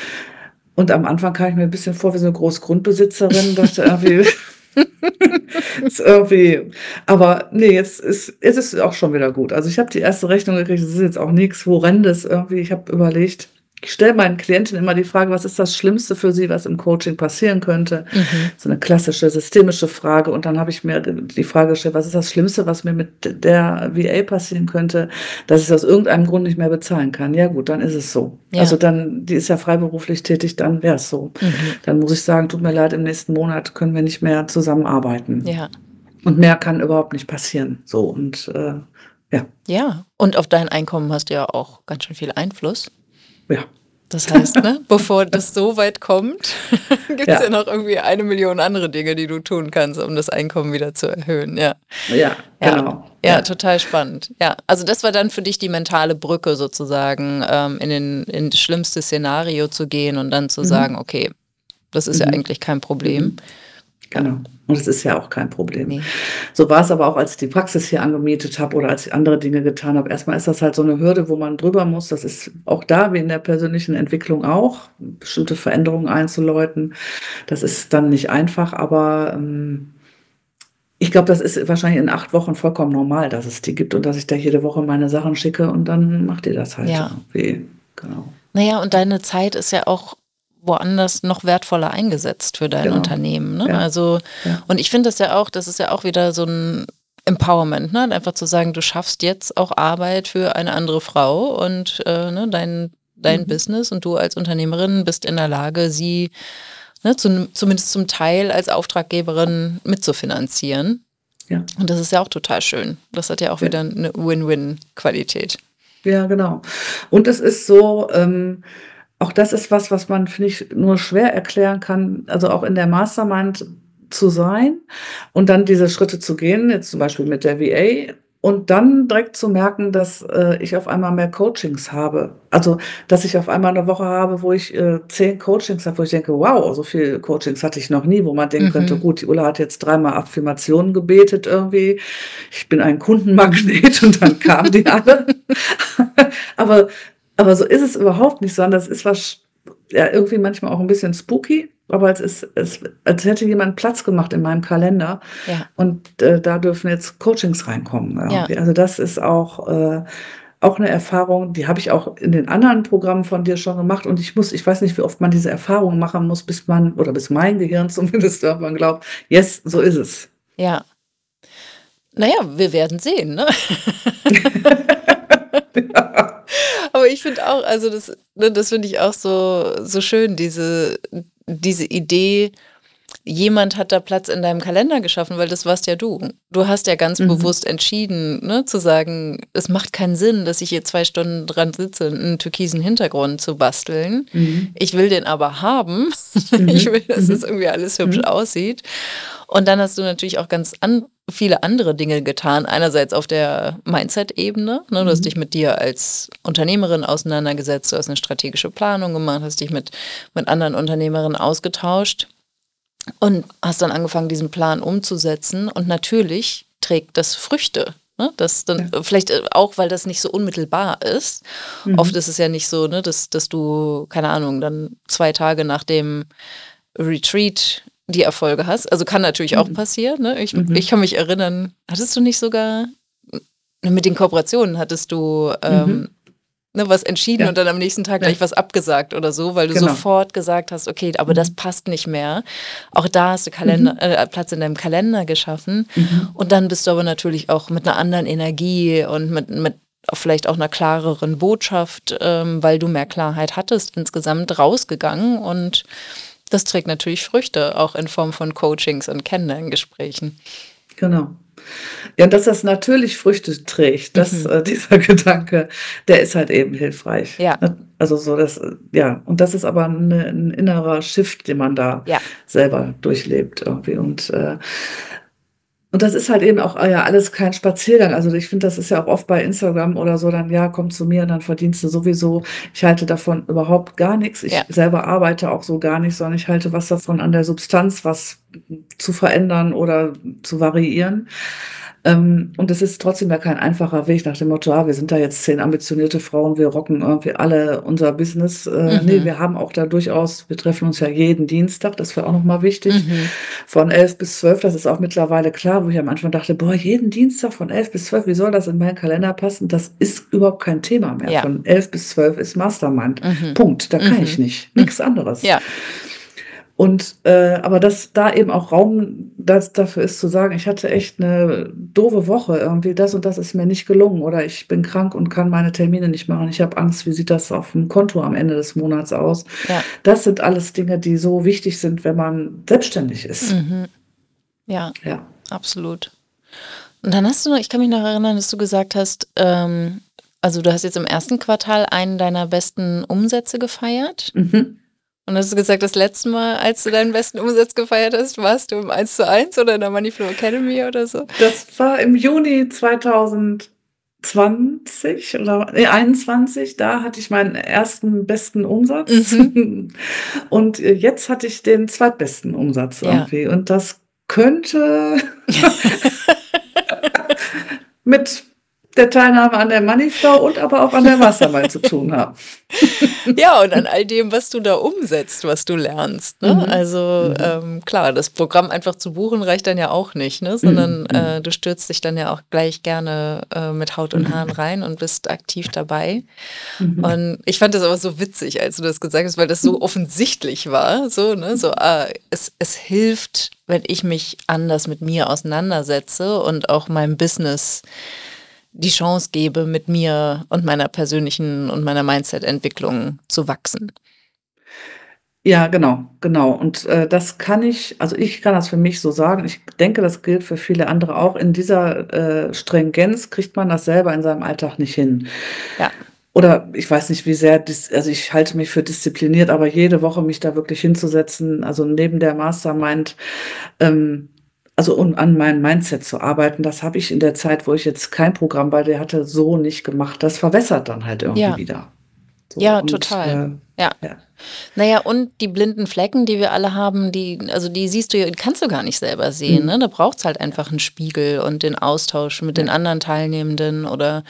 Und am Anfang kam ich mir ein bisschen vor wie so eine Großgrundbesitzerin, dachte irgendwie ist irgendwie, aber nee, jetzt ist, jetzt ist es auch schon wieder gut. Also ich habe die erste Rechnung gekriegt, das ist jetzt auch nichts horrendes irgendwie. Ich habe überlegt, ich stelle meinen Klienten immer die Frage, was ist das Schlimmste für sie, was im Coaching passieren könnte? Mhm. So eine klassische systemische Frage. Und dann habe ich mir die Frage gestellt, was ist das Schlimmste, was mir mit der VA passieren könnte, dass ich aus irgendeinem Grund nicht mehr bezahlen kann? Ja gut, dann ist es so. Ja. Also dann, die ist ja freiberuflich tätig, dann wäre es so. Mhm. Dann muss ich sagen, tut mir leid, im nächsten Monat können wir nicht mehr zusammenarbeiten.
Ja.
Und mehr kann überhaupt nicht passieren. So und äh, ja.
Ja, und auf dein Einkommen hast du ja auch ganz schön viel Einfluss.
Ja.
Das heißt, ne, bevor das so weit kommt, gibt es ja. ja. noch irgendwie eine Million andere Dinge, die du tun kannst, um das Einkommen wieder zu erhöhen. Ja,
ja, ja. genau.
Ja, ja, total spannend. Ja, also das war dann für dich die mentale Brücke sozusagen, ähm, in, den, in das schlimmste Szenario zu gehen und dann zu mhm. sagen, okay, das ist mhm. ja eigentlich kein Problem. Mhm.
Genau. Und es ist ja auch kein Problem. Nee. So war es aber auch, als ich die Praxis hier angemietet habe oder als ich andere Dinge getan habe. Erstmal ist das halt so eine Hürde, wo man drüber muss. Das ist auch da, wie in der persönlichen Entwicklung auch, bestimmte Veränderungen einzuläuten. Das ist dann nicht einfach, aber ähm, ich glaube, das ist wahrscheinlich in acht Wochen vollkommen normal, dass es die gibt und dass ich da jede Woche meine Sachen schicke und dann macht ihr das halt
ja.
irgendwie. Genau.
Naja, und deine Zeit ist ja auch woanders noch wertvoller eingesetzt für dein genau. Unternehmen. Ne? Ja. Also, ja. und ich finde das ja auch, das ist ja auch wieder so ein Empowerment, ne? Einfach zu sagen, du schaffst jetzt auch Arbeit für eine andere Frau und äh, ne, dein, dein mhm. Business und du als Unternehmerin bist in der Lage, sie ne, zu, zumindest zum Teil als Auftraggeberin mitzufinanzieren. Ja. Und das ist ja auch total schön. Das hat ja auch ja. wieder eine Win-Win-Qualität.
Ja, genau. Und es ist so, ähm, auch das ist was, was man, finde ich, nur schwer erklären kann, also auch in der Mastermind zu sein und dann diese Schritte zu gehen, jetzt zum Beispiel mit der VA und dann direkt zu merken, dass äh, ich auf einmal mehr Coachings habe. Also, dass ich auf einmal eine Woche habe, wo ich äh, zehn Coachings habe, wo ich denke, wow, so viele Coachings hatte ich noch nie, wo man denken mhm. könnte, gut, die Ulla hat jetzt dreimal Affirmationen gebetet irgendwie. Ich bin ein Kundenmagnet und dann kamen die alle. Aber aber so ist es überhaupt nicht, sondern das ist was, ja, irgendwie manchmal auch ein bisschen spooky, aber es ist, es, als hätte jemand Platz gemacht in meinem Kalender.
Ja.
Und äh, da dürfen jetzt Coachings reinkommen. Ja. Also das ist auch, äh, auch eine Erfahrung, die habe ich auch in den anderen Programmen von dir schon gemacht. Und ich muss, ich weiß nicht, wie oft man diese Erfahrung machen muss, bis man, oder bis mein Gehirn zumindest irgendwann glaubt, yes, so ist es.
Ja. Naja, wir werden sehen, ne? Aber ich finde auch, also das, ne, das finde ich auch so, so schön, diese, diese Idee, jemand hat da Platz in deinem Kalender geschaffen, weil das warst ja du. Du hast ja ganz mhm. bewusst entschieden, ne, zu sagen, es macht keinen Sinn, dass ich hier zwei Stunden dran sitze, einen türkisen Hintergrund zu basteln. Mhm. Ich will den aber haben. Mhm. Ich will, dass es mhm. irgendwie alles hübsch mhm. aussieht. Und dann hast du natürlich auch ganz an, viele andere Dinge getan. Einerseits auf der Mindset-Ebene. Ne? Du hast mhm. dich mit dir als Unternehmerin auseinandergesetzt, du hast eine strategische Planung gemacht, hast dich mit, mit anderen Unternehmerinnen ausgetauscht und hast dann angefangen, diesen Plan umzusetzen. Und natürlich trägt das Früchte. Ne? Das dann, ja. Vielleicht äh, auch, weil das nicht so unmittelbar ist. Mhm. Oft ist es ja nicht so, ne, dass, dass du, keine Ahnung, dann zwei Tage nach dem Retreat die Erfolge hast. Also kann natürlich mhm. auch passieren. Ne? Ich, mhm. ich kann mich erinnern, hattest du nicht sogar mit den Kooperationen hattest du ähm, mhm. ne, was entschieden ja. und dann am nächsten Tag ja. gleich was abgesagt oder so, weil du genau. sofort gesagt hast, okay, aber das mhm. passt nicht mehr. Auch da hast du Kalender, mhm. äh, Platz in deinem Kalender geschaffen. Mhm. Und dann bist du aber natürlich auch mit einer anderen Energie und mit, mit vielleicht auch einer klareren Botschaft, ähm, weil du mehr Klarheit hattest, insgesamt rausgegangen und das trägt natürlich Früchte, auch in Form von Coachings und Kennenlerngesprächen.
Genau. Ja, dass das natürlich Früchte trägt, dass
Mhm.
äh, dieser Gedanke, der ist halt eben hilfreich.
Ja.
Ne? Also so das, ja, und das ist aber 'ne 'n innerer Shift, den man da
Ja.
selber durchlebt irgendwie und, äh und das ist halt eben auch, äh, ja alles kein Spaziergang. Also, ich finde, das ist ja auch oft bei Instagram oder so dann: „Ja, komm zu mir, dann verdienst du sowieso.“ Ich halte davon überhaupt gar nix. Ich
Ja.
selber arbeite auch so gar nicht, sondern ich halte was davon an der Substanz, was zu verändern oder zu variieren. Ähm, und es ist trotzdem ja kein einfacher Weg nach dem Motto: „Ah, wir sind da jetzt 10 ambitionierte Frauen, wir rocken irgendwie alle unser Business.“ Äh, ne,
Mhm.
wir haben auch da durchaus wir treffen uns ja jeden Dienstag, das wäre auch noch mal wichtig,
Mhm.
von 11 bis 12. Das ist auch mittlerweile klar, wo ich am Anfang dachte: „Boah, jeden Dienstag von 11 bis 12, wie soll das in meinen Kalender passen?“ Das ist überhaupt kein Thema mehr.
Ja.
Von 11 bis 12 ist Mastermind.
Mhm.
Punkt. Da kann
Mhm.
ich nicht. Nix anderes.
Ja.
Und, äh aber dass da eben auch Raum das dafür ist zu sagen: „Ich hatte echt 'ne doofe Woche irgendwie, das und das ist mir nicht gelungen“ oder „Ich bin krank und kann meine Termine nicht machen. Ich habe Angst, wie sieht das aufm Konto am Ende des Monats aus?“
Ja.
Das sind alles Dinge, die so wichtig sind, wenn man selbstständig ist.
Mhm. Ja,
Ja.
absolut. Und dann hast du noch ich kann mich noch erinnern, dass du gesagt hast, ähm also, du hast jetzt im ersten Quartal einen deiner besten Umsätze gefeiert.
Mhm.
Und hast du gesagt, das letzte Mal, als du deinen besten Umsatz gefeiert hast, warst du im 1:1 oder in der Moneyflow Academy oder so?
Das war im Juni 2020 oder ne, 21. Da hatte ich meinen ersten besten Umsatz.
Mhm.
Und, äh, jetzt hatte ich den zweitbesten Umsatz
Ja.
irgendwie. Und das könnte mit der Teilnahme an der Moneyflow und aber auch an der Mastermind zu tun haben.
Ja, und an all dem, was du da umsetzt, was du lernst, ne?
Mhm.
Also,
Mhm.
ähm, klar, das Programm einfach zu buchen reicht dann ja auch nicht, ne? Sondern,
Mhm.
äh, du stürzt dich dann ja auch gleich gerne, äh, mit Haut und
Mhm.
Haaren rein und bist aktiv dabei.
Mhm.
Und ich fand das aber so witzig, als du das gesagt hast, weil das so offensichtlich war, so, ne? So, ah, es es hilft, wenn ich mich anders mit mir auseinandersetze und auch meinem Business die Chance gebe, mit mir und meiner persönlichen und meiner Mindset-Entwicklung zu wachsen.
Ja, genau, genau. Und, äh, das kann ich also, ich kann das für mich so sagen. Ich denke, das gilt für viele andere auch. In dieser, äh, Stringenz kriegt man das selber in seinem Alltag nicht hin.
Ja.
Oder ich weiß nicht, wie sehr also, ich halte mich für diszipliniert, aber jede Woche mich da wirklich hinzusetzen, also, neben der Mastermind, ähm also, um an meinem Mindset zu arbeiten, das habe ich in der Zeit, wo ich jetzt kein Programm bei dir hatte, so nicht gemacht. Das verwässert dann halt irgendwie
Ja.
wieder. So
Ja,
und,
total.
äh,
Ja.
ja.
Na ja, und die blinden Flecken, die wir alle haben, die also, die siehst du ja kannst du gar nicht selber sehen,
Mhm.
ne? Da braucht's halt einfach 'n Spiegel und den Austausch mit den
Ja.
anderen Teilnehmenden oder,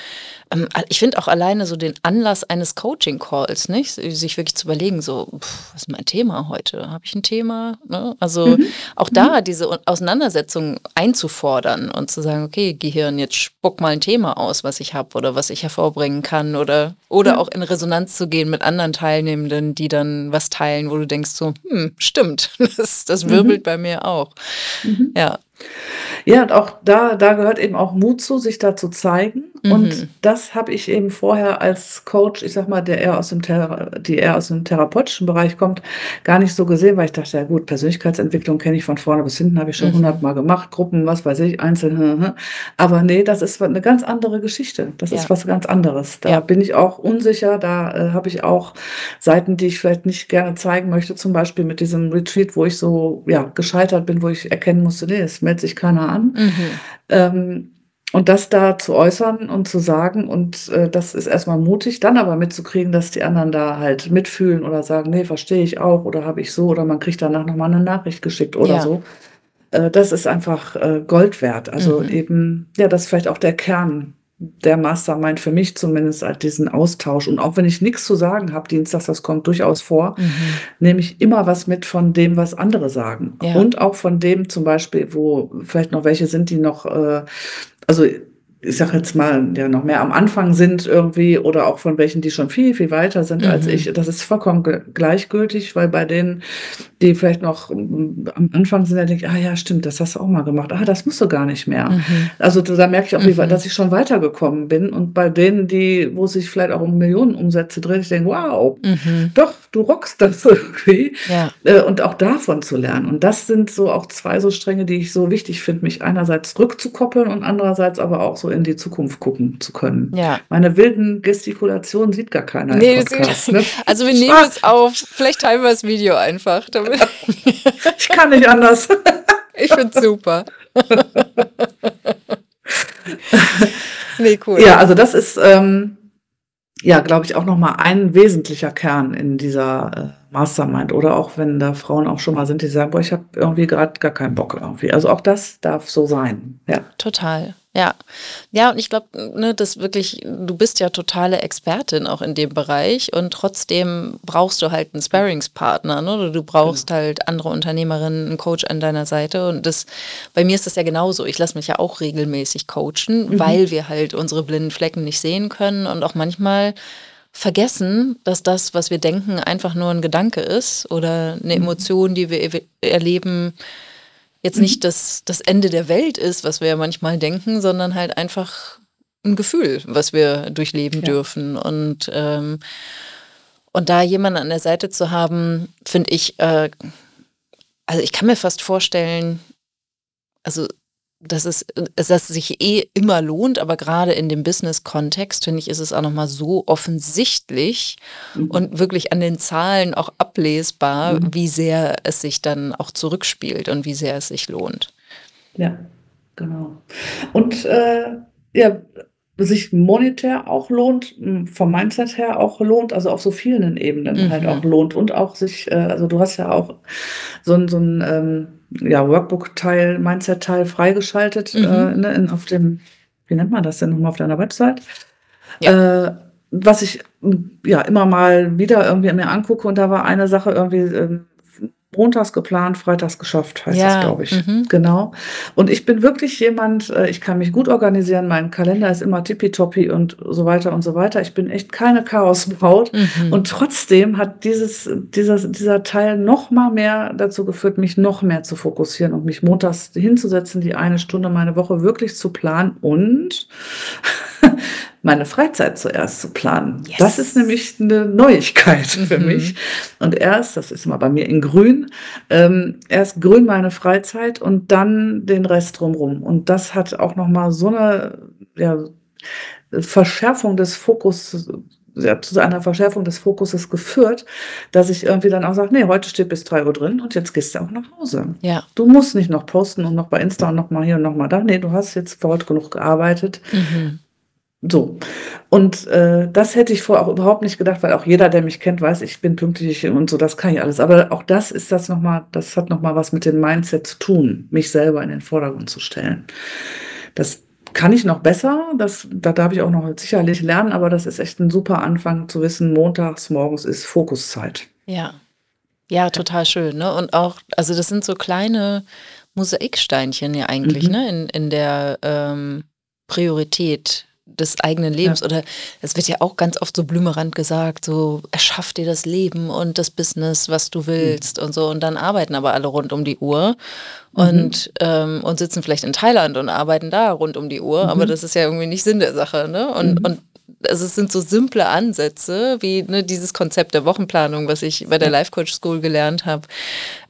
ähm, ich finde auch alleine so den Anlass eines Coaching-Calls, nicht? Sich wirklich zu überlegen, so: „Pf, was ist mein Thema heute? Habe ich 'n Thema?“ Ne? Also,
Mhm.
auch
Mhm.
da diese U Auseinandersetzung einzufordern und zu sagen: „Okay, Gehirn, jetzt spuck mal 'n Thema aus, was ich habe oder was ich hervorbringen kann“, oder oder
Ja.
auch in Resonanz zu gehen mit anderen Teilnehmenden, die dann was teilen, wo du denkst so: „Hm, stimmt, das das wirbelt
Mhm.
bei mir auch.“
Mhm.
Ja.
Ja, und auch da da gehört eben auch Mut zu, sich da zu zeigen. Und
Mhm.
das habe ich eben vorher als Coach, ich sage mal, der eher aus dem Thera die eher aus dem therapeutischen Bereich kommt, gar nicht so gesehen, weil ich dachte: „Ja gut, Persönlichkeitsentwicklung kenne ich von vorne bis hinten, habe ich schon
Mhm.
hundertmal gemacht, Gruppen, was weiß ich, einzeln, aber ne, das ist wa 'ne ganz andere Geschichte. Das
Ja.
ist was ganz anderes. Da
Ja.
bin ich auch unsicher, da, äh, habe ich auch Seiten, die ich vielleicht nicht gerne zeigen möchte, zum Beispiel mit diesem Retreat, wo ich so, ja, gescheitert bin, wo ich erkennen musste: „Ne, es meldet sich keiner an.“
Mhm.
Ähm, und das da zu äußern und zu sagen und, äh, das ist erst mal mutig, dann aber mitzukriegen, dass die anderen da halt mitfühlen oder sagen: „Ne, verstehe ich auch“ oder „habe ich so“ oder man kriegt danach noch mal 'ne Nachricht geschickt oder
Ja.
so. Äh, das ist einfach, äh, Gold wert. Also,
Mhm.
eben ja, das ist vielleicht auch der Kern der Mastermind für mich zumindest halt diesen Austausch. Und auch wenn ich nix zu sagen habe dienstags, das kommt durchaus vor,
Mhm.
nehme ich immer was mit von dem, was andere sagen.
Ja.
Und auch von dem zum Beispiel, wo vielleicht noch welche sind, die noch, äh also, ich sage jetzt mal, ja noch mehr am Anfang sind irgendwie oder auch von welchen, die schon viel, viel weiter sind mhm. als ich. Das ist vollkommen gleichgültig, weil bei denen, die vielleicht noch mm, am Anfang sind, da denke ich, ah ja, stimmt, das hast du auch mal gemacht. Ah, das musst du gar nicht mehr. Mhm. Also da merke ich auch, mhm. dass ich schon weitergekommen bin. Und bei denen, die, wo sich vielleicht auch um Millionen Umsätze dreht, ich denke, wow, mhm. doch, du rockst das irgendwie. Ja. Äh, und auch davon zu lernen. Und das sind so auch zwei so Stränge, die ich so wichtig finde, mich einerseits rückzukoppeln und andererseits aber auch so in die Zukunft gucken zu können. Ja. Meine wilden Gestikulationen sieht gar keiner nee, Podcast,
ne? Also wir nehmen es auf. Vielleicht teilen wir das Video einfach. Damit.
ich kann nicht anders.
ich finde es super.
nee, cool. Ja, also das ist, ähm, ja, glaube ich, auch nochmal ein wesentlicher Kern in dieser äh, Mastermind. Oder auch wenn da Frauen auch schon mal sind, die sagen, boah, ich habe irgendwie gerade gar keinen Bock irgendwie. Also auch das darf so sein. Ja.
Total. Ja, ja, und ich glaube, ne, das wirklich, du bist ja totale Expertin auch in dem Bereich und trotzdem brauchst du halt einen Sparringspartner, ne? Oder du brauchst genau. halt andere Unternehmerinnen, einen Coach an deiner Seite. Und das, bei mir ist das ja genauso. Ich lasse mich ja auch regelmäßig coachen, mhm. weil wir halt unsere blinden Flecken nicht sehen können und auch manchmal vergessen, dass das, was wir denken, einfach nur ein Gedanke ist oder eine mhm. Emotion, die wir erleben, jetzt nicht das, das Ende der Welt ist, was wir ja manchmal denken, sondern halt einfach ein Gefühl, was wir durchleben ja. dürfen. Und, ähm, und da jemanden an der Seite zu haben, finde ich, äh, also ich kann mir fast vorstellen, also dass es, dass es sich eh immer lohnt, aber gerade in dem Business-Kontext, finde ich, ist es auch nochmal so offensichtlich mhm. und wirklich an den Zahlen auch ablesbar, mhm. wie sehr es sich dann auch zurückspielt und wie sehr es sich lohnt.
Ja, genau. Und äh, ja, sich monetär auch lohnt, vom Mindset her auch lohnt, also auf so vielen Ebenen halt mhm. halt auch lohnt und auch sich, äh, also du hast ja auch so ein, so ein ähm, ja, Workbook-Teil, Mindset-Teil freigeschaltet mhm. äh, ne, in, auf dem, wie nennt man das denn nochmal auf deiner Website? Ja. Äh, was ich ja immer mal wieder irgendwie mir angucke und da war eine Sache irgendwie ähm, montags geplant, freitags geschafft, heißt ja. das, glaube ich. Mhm. Genau. Und ich bin wirklich jemand, äh, ich kann mich gut organisieren, mein Kalender ist immer tippitoppi und so weiter und so weiter. Ich bin echt keine Chaosbraut. Mhm. Und trotzdem hat dieses, dieser, dieser Teil noch mal mehr dazu geführt, mich noch mehr zu fokussieren und mich montags hinzusetzen, die eine Stunde meine Woche wirklich zu planen und meine Freizeit zuerst zu planen. Yes. Das ist nämlich eine Neuigkeit für mhm. mich. Und erst, das ist immer bei mir in grün, ähm, erst grün meine Freizeit und dann den Rest drumrum. Und das hat auch nochmal so eine ja, Verschärfung des Fokus ja, zu einer Verschärfung des Fokuses geführt, dass ich irgendwie dann auch sage, nee, heute steht bis drei Uhr drin und jetzt gehst du auch nach Hause. Ja. Du musst nicht noch posten und noch bei Insta und noch mal hier und noch mal da. Nee, du hast jetzt für heute genug gearbeitet. Mhm. So. Und äh, das hätte ich vorher auch überhaupt nicht gedacht, weil auch jeder, der mich kennt, weiß, ich bin pünktlich und so, das kann ich alles. Aber auch das ist das nochmal, das hat nochmal was mit dem Mindset zu tun, mich selber in den Vordergrund zu stellen. Das kann ich noch besser, das, da darf ich auch noch sicherlich lernen, aber das ist echt ein super Anfang zu wissen, montags morgens ist Fokuszeit.
Ja. Ja, total schön. Ne? Und auch, also das sind so kleine Mosaiksteinchen ja eigentlich, mhm. ne, in, in der ähm, Priorität des eigenen Lebens. Ja. Oder es wird ja auch ganz oft so blümerant gesagt, so erschaff dir das Leben und das Business, was du willst mhm. und so. Und dann arbeiten aber alle rund um die Uhr und, mhm. ähm, und sitzen vielleicht in Thailand und arbeiten da rund um die Uhr. Mhm. Aber das ist ja irgendwie nicht Sinn der Sache. Ne? Und, mhm. und also es sind so simple Ansätze, wie ne, dieses Konzept der Wochenplanung, was ich bei der Life Coach School gelernt habe,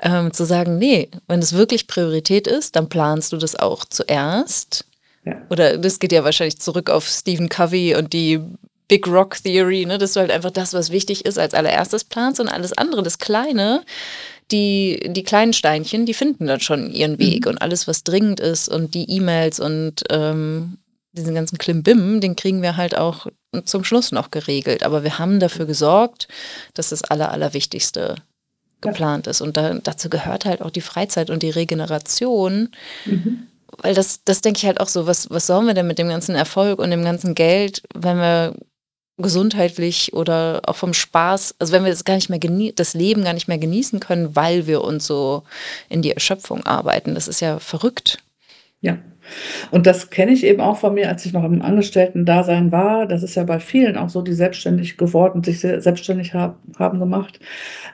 ähm, zu sagen, nee, wenn es wirklich Priorität ist, dann planst du das auch zuerst ja. Oder das geht ja wahrscheinlich zurück auf Stephen Covey und die Big Rock Theory, ne, dass du halt einfach das, was wichtig ist, als allererstes planst und alles andere, das Kleine, die, die kleinen Steinchen, die finden dann schon ihren Weg mhm. und alles, was dringend ist und die E-Mails und ähm, diesen ganzen Klimbim, den kriegen wir halt auch zum Schluss noch geregelt. Aber wir haben dafür gesorgt, dass das Aller, Allerwichtigste geplant ist. Und da, dazu gehört halt auch die Freizeit und die Regeneration. Mhm weil das, das denke ich halt auch so, was, was sollen wir denn mit dem ganzen Erfolg und dem ganzen Geld, wenn wir gesundheitlich oder auch vom Spaß, also wenn wir das gar nicht mehr das Leben gar nicht mehr genießen können, weil wir uns so in die Erschöpfung arbeiten. Das ist ja verrückt.
Ja. Und das kenne ich eben auch von mir, als ich noch im Angestellten-Dasein war. Das ist ja bei vielen auch so, die selbstständig geworden, sich selbstständig hab, haben gemacht,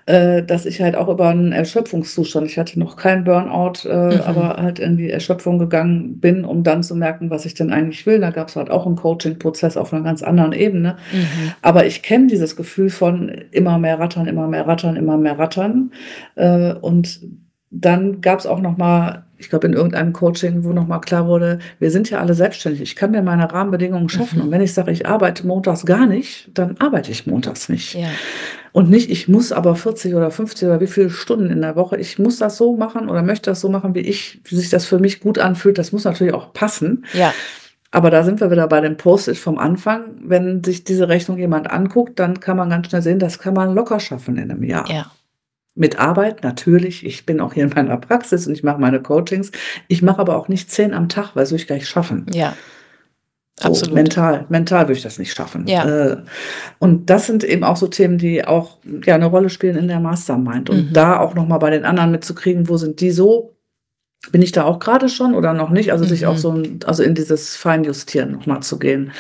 äh, dass ich halt auch über einen Erschöpfungszustand, ich hatte noch keinen Burnout, äh, mhm. aber halt in die Erschöpfung gegangen bin, um dann zu merken, was ich denn eigentlich will. Da gab es halt auch einen Coaching-Prozess auf einer ganz anderen Ebene. Mhm. Aber ich kenne dieses Gefühl von immer mehr Rattern, immer mehr Rattern, immer mehr Rattern. Äh, und dann gab es auch noch mal, ich glaube in irgendeinem Coaching, wo noch mal klar wurde, wir sind ja alle selbstständig. Ich kann mir meine Rahmenbedingungen schaffen. Mhm. Und wenn ich sage, ich arbeite montags gar nicht, dann arbeite ich montags nicht. Ja. Und nicht, ich muss aber 40 oder 50 oder wie viele Stunden in der Woche, ich muss das so machen oder möchte das so machen, wie ich, wie sich das für mich gut anfühlt. Das muss natürlich auch passen. Ja. Aber da sind wir wieder bei dem Post-it vom Anfang. Wenn sich diese Rechnung jemand anguckt, dann kann man ganz schnell sehen, das kann man locker schaffen in einem Jahr. Ja mit Arbeit, natürlich. Ich bin auch hier in meiner Praxis und ich mache meine Coachings. Ich mache aber auch nicht zehn am Tag, weil so ich gar nicht schaffen. Ja. So, Absolut. Mental, mental würde ich das nicht schaffen. Ja. Äh, und das sind eben auch so Themen, die auch ja, eine Rolle spielen in der Mastermind. Und mhm. da auch nochmal bei den anderen mitzukriegen, wo sind die so? Bin ich da auch gerade schon oder noch nicht? Also mhm. sich auch mhm. so, also in dieses Feinjustieren nochmal zu gehen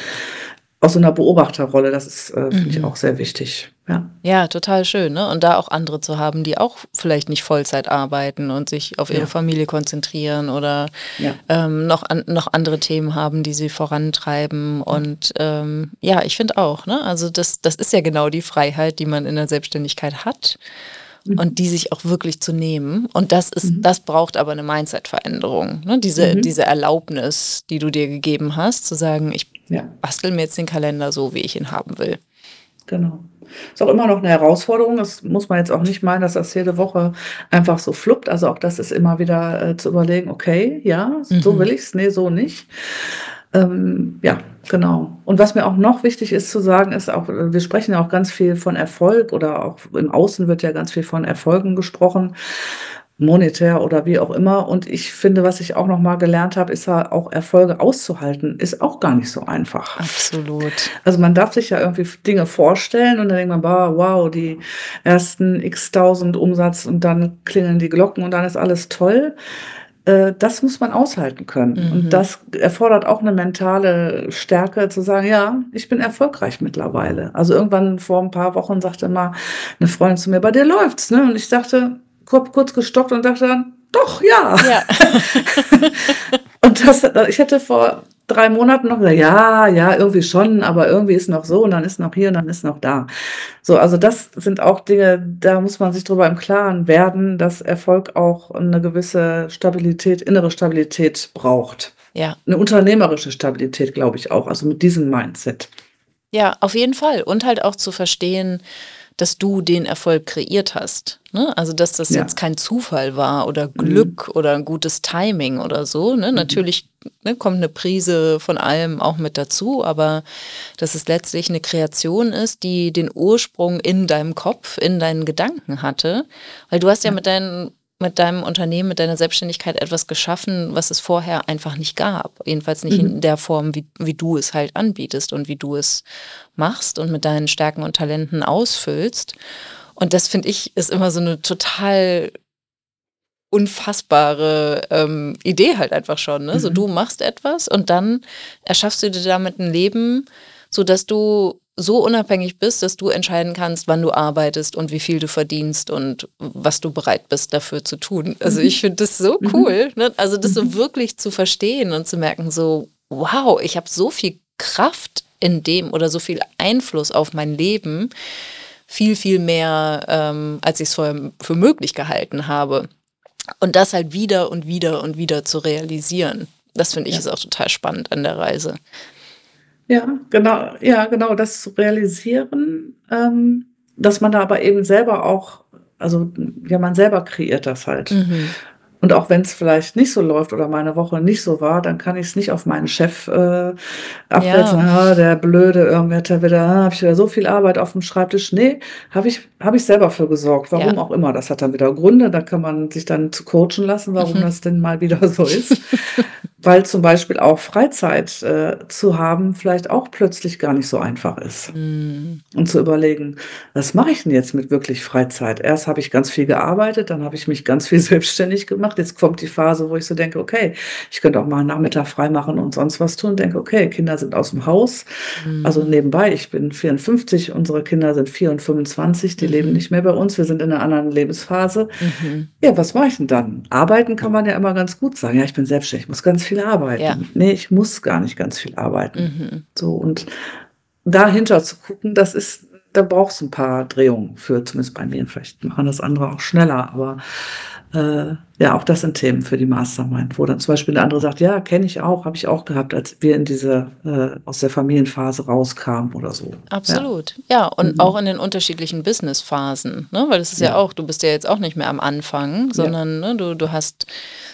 aus so einer Beobachterrolle, das ist, äh, finde mhm. ich auch sehr wichtig. Ja.
ja, total schön. Ne? Und da auch andere zu haben, die auch vielleicht nicht Vollzeit arbeiten und sich auf ihre ja. Familie konzentrieren oder ja. ähm, noch, an, noch andere Themen haben, die sie vorantreiben. Und ähm, ja, ich finde auch, ne? also das, das ist ja genau die Freiheit, die man in der Selbstständigkeit hat mhm. und die sich auch wirklich zu nehmen. Und das ist, mhm. das braucht aber eine Mindset-Veränderung. Ne? Diese, mhm. diese Erlaubnis, die du dir gegeben hast, zu sagen, ich ja. bastel mir jetzt den Kalender so, wie ich ihn haben will.
Genau. Ist auch immer noch eine Herausforderung. Das muss man jetzt auch nicht meinen, dass das jede Woche einfach so fluppt. Also auch das ist immer wieder äh, zu überlegen, okay, ja, so mhm. will ich es, nee, so nicht. Ähm, ja, genau. Und was mir auch noch wichtig ist zu sagen, ist auch, wir sprechen ja auch ganz viel von Erfolg oder auch im Außen wird ja ganz viel von Erfolgen gesprochen monetär oder wie auch immer. Und ich finde, was ich auch noch mal gelernt habe, ist ja auch Erfolge auszuhalten, ist auch gar nicht so einfach.
Absolut.
Also man darf sich ja irgendwie Dinge vorstellen und dann denkt man, wow, die ersten x tausend Umsatz und dann klingeln die Glocken und dann ist alles toll. Äh, das muss man aushalten können. Mhm. Und das erfordert auch eine mentale Stärke zu sagen, ja, ich bin erfolgreich mittlerweile. Also irgendwann vor ein paar Wochen sagte mal eine Freundin zu mir, bei dir läuft's, ne? Und ich dachte, kurz gestockt und dachte dann, doch, ja. ja. und das, ich hätte vor drei Monaten noch gesagt, ja, ja, irgendwie schon, aber irgendwie ist noch so und dann ist noch hier und dann ist noch da. So, also das sind auch Dinge, da muss man sich drüber im Klaren werden, dass Erfolg auch eine gewisse Stabilität, innere Stabilität braucht. Ja. Eine unternehmerische Stabilität, glaube ich auch, also mit diesem Mindset.
Ja, auf jeden Fall. Und halt auch zu verstehen, dass du den Erfolg kreiert hast. Ne? Also, dass das ja. jetzt kein Zufall war oder mhm. Glück mhm. oder ein gutes Timing oder so. Ne? Mhm. Natürlich ne, kommt eine Prise von allem auch mit dazu, aber dass es letztlich eine Kreation ist, die den Ursprung in deinem Kopf, in deinen Gedanken hatte. Weil du hast ja, ja mit deinen mit deinem Unternehmen, mit deiner Selbstständigkeit etwas geschaffen, was es vorher einfach nicht gab. Jedenfalls nicht mhm. in der Form, wie, wie du es halt anbietest und wie du es machst und mit deinen Stärken und Talenten ausfüllst. Und das finde ich ist immer so eine total unfassbare ähm, Idee halt einfach schon. Ne? Mhm. So du machst etwas und dann erschaffst du dir damit ein Leben, so dass du so unabhängig bist, dass du entscheiden kannst, wann du arbeitest und wie viel du verdienst und was du bereit bist dafür zu tun. Also mhm. ich finde das so mhm. cool, ne? also das so mhm. wirklich zu verstehen und zu merken, so wow, ich habe so viel Kraft in dem oder so viel Einfluss auf mein Leben, viel, viel mehr, ähm, als ich es vorher für möglich gehalten habe. Und das halt wieder und wieder und wieder zu realisieren. Das finde ich ja. ist auch total spannend an der Reise.
Ja, genau, ja, genau, das zu realisieren, ähm, dass man da aber eben selber auch, also ja, man selber kreiert das halt. Mhm. Und auch wenn es vielleicht nicht so läuft oder meine Woche nicht so war, dann kann ich es nicht auf meinen Chef äh, abwälzen. Ja. Ah, der Blöde, irgendwie hat er wieder, ah, habe ich wieder so viel Arbeit auf dem Schreibtisch. Nee, habe ich, hab ich selber für gesorgt. Warum ja. auch immer. Das hat dann wieder Gründe. Da kann man sich dann zu coachen lassen, warum mhm. das denn mal wieder so ist. weil zum Beispiel auch Freizeit äh, zu haben vielleicht auch plötzlich gar nicht so einfach ist.
Mhm.
Und zu überlegen, was mache ich denn jetzt mit wirklich Freizeit? Erst habe ich ganz viel gearbeitet, dann habe ich mich ganz viel selbstständig gemacht. Jetzt kommt die Phase, wo ich so denke, okay, ich könnte auch mal einen Nachmittag frei machen und sonst was tun. Denke, okay, Kinder sind aus dem Haus.
Mhm.
Also nebenbei, ich bin 54, unsere Kinder sind 4 und 25, die
Mhm.
leben nicht mehr bei uns. Wir sind in einer anderen Lebensphase.
Mhm.
Ja, was mache ich denn dann? Arbeiten kann man ja immer ganz gut sagen. Ja, ich bin selbstständig, ich muss ganz viel arbeiten.
Ja.
Nee, ich muss gar nicht ganz viel arbeiten.
Mhm.
So, und dahinter zu gucken, das ist, da braucht es ein paar Drehungen für, zumindest bei mir. Vielleicht machen das andere auch schneller, aber äh, ja, auch das sind Themen für die Mastermind, wo dann zum Beispiel der andere sagt, ja, kenne ich auch, habe ich auch gehabt, als wir in diese, äh, aus der Familienphase rauskamen oder so.
Absolut. Ja, und
Mhm.
auch in den unterschiedlichen Businessphasen, ne? Weil das ist ja.
Ja.
auch, du bist ja jetzt auch nicht mehr am Anfang, sondern ne, du, du hast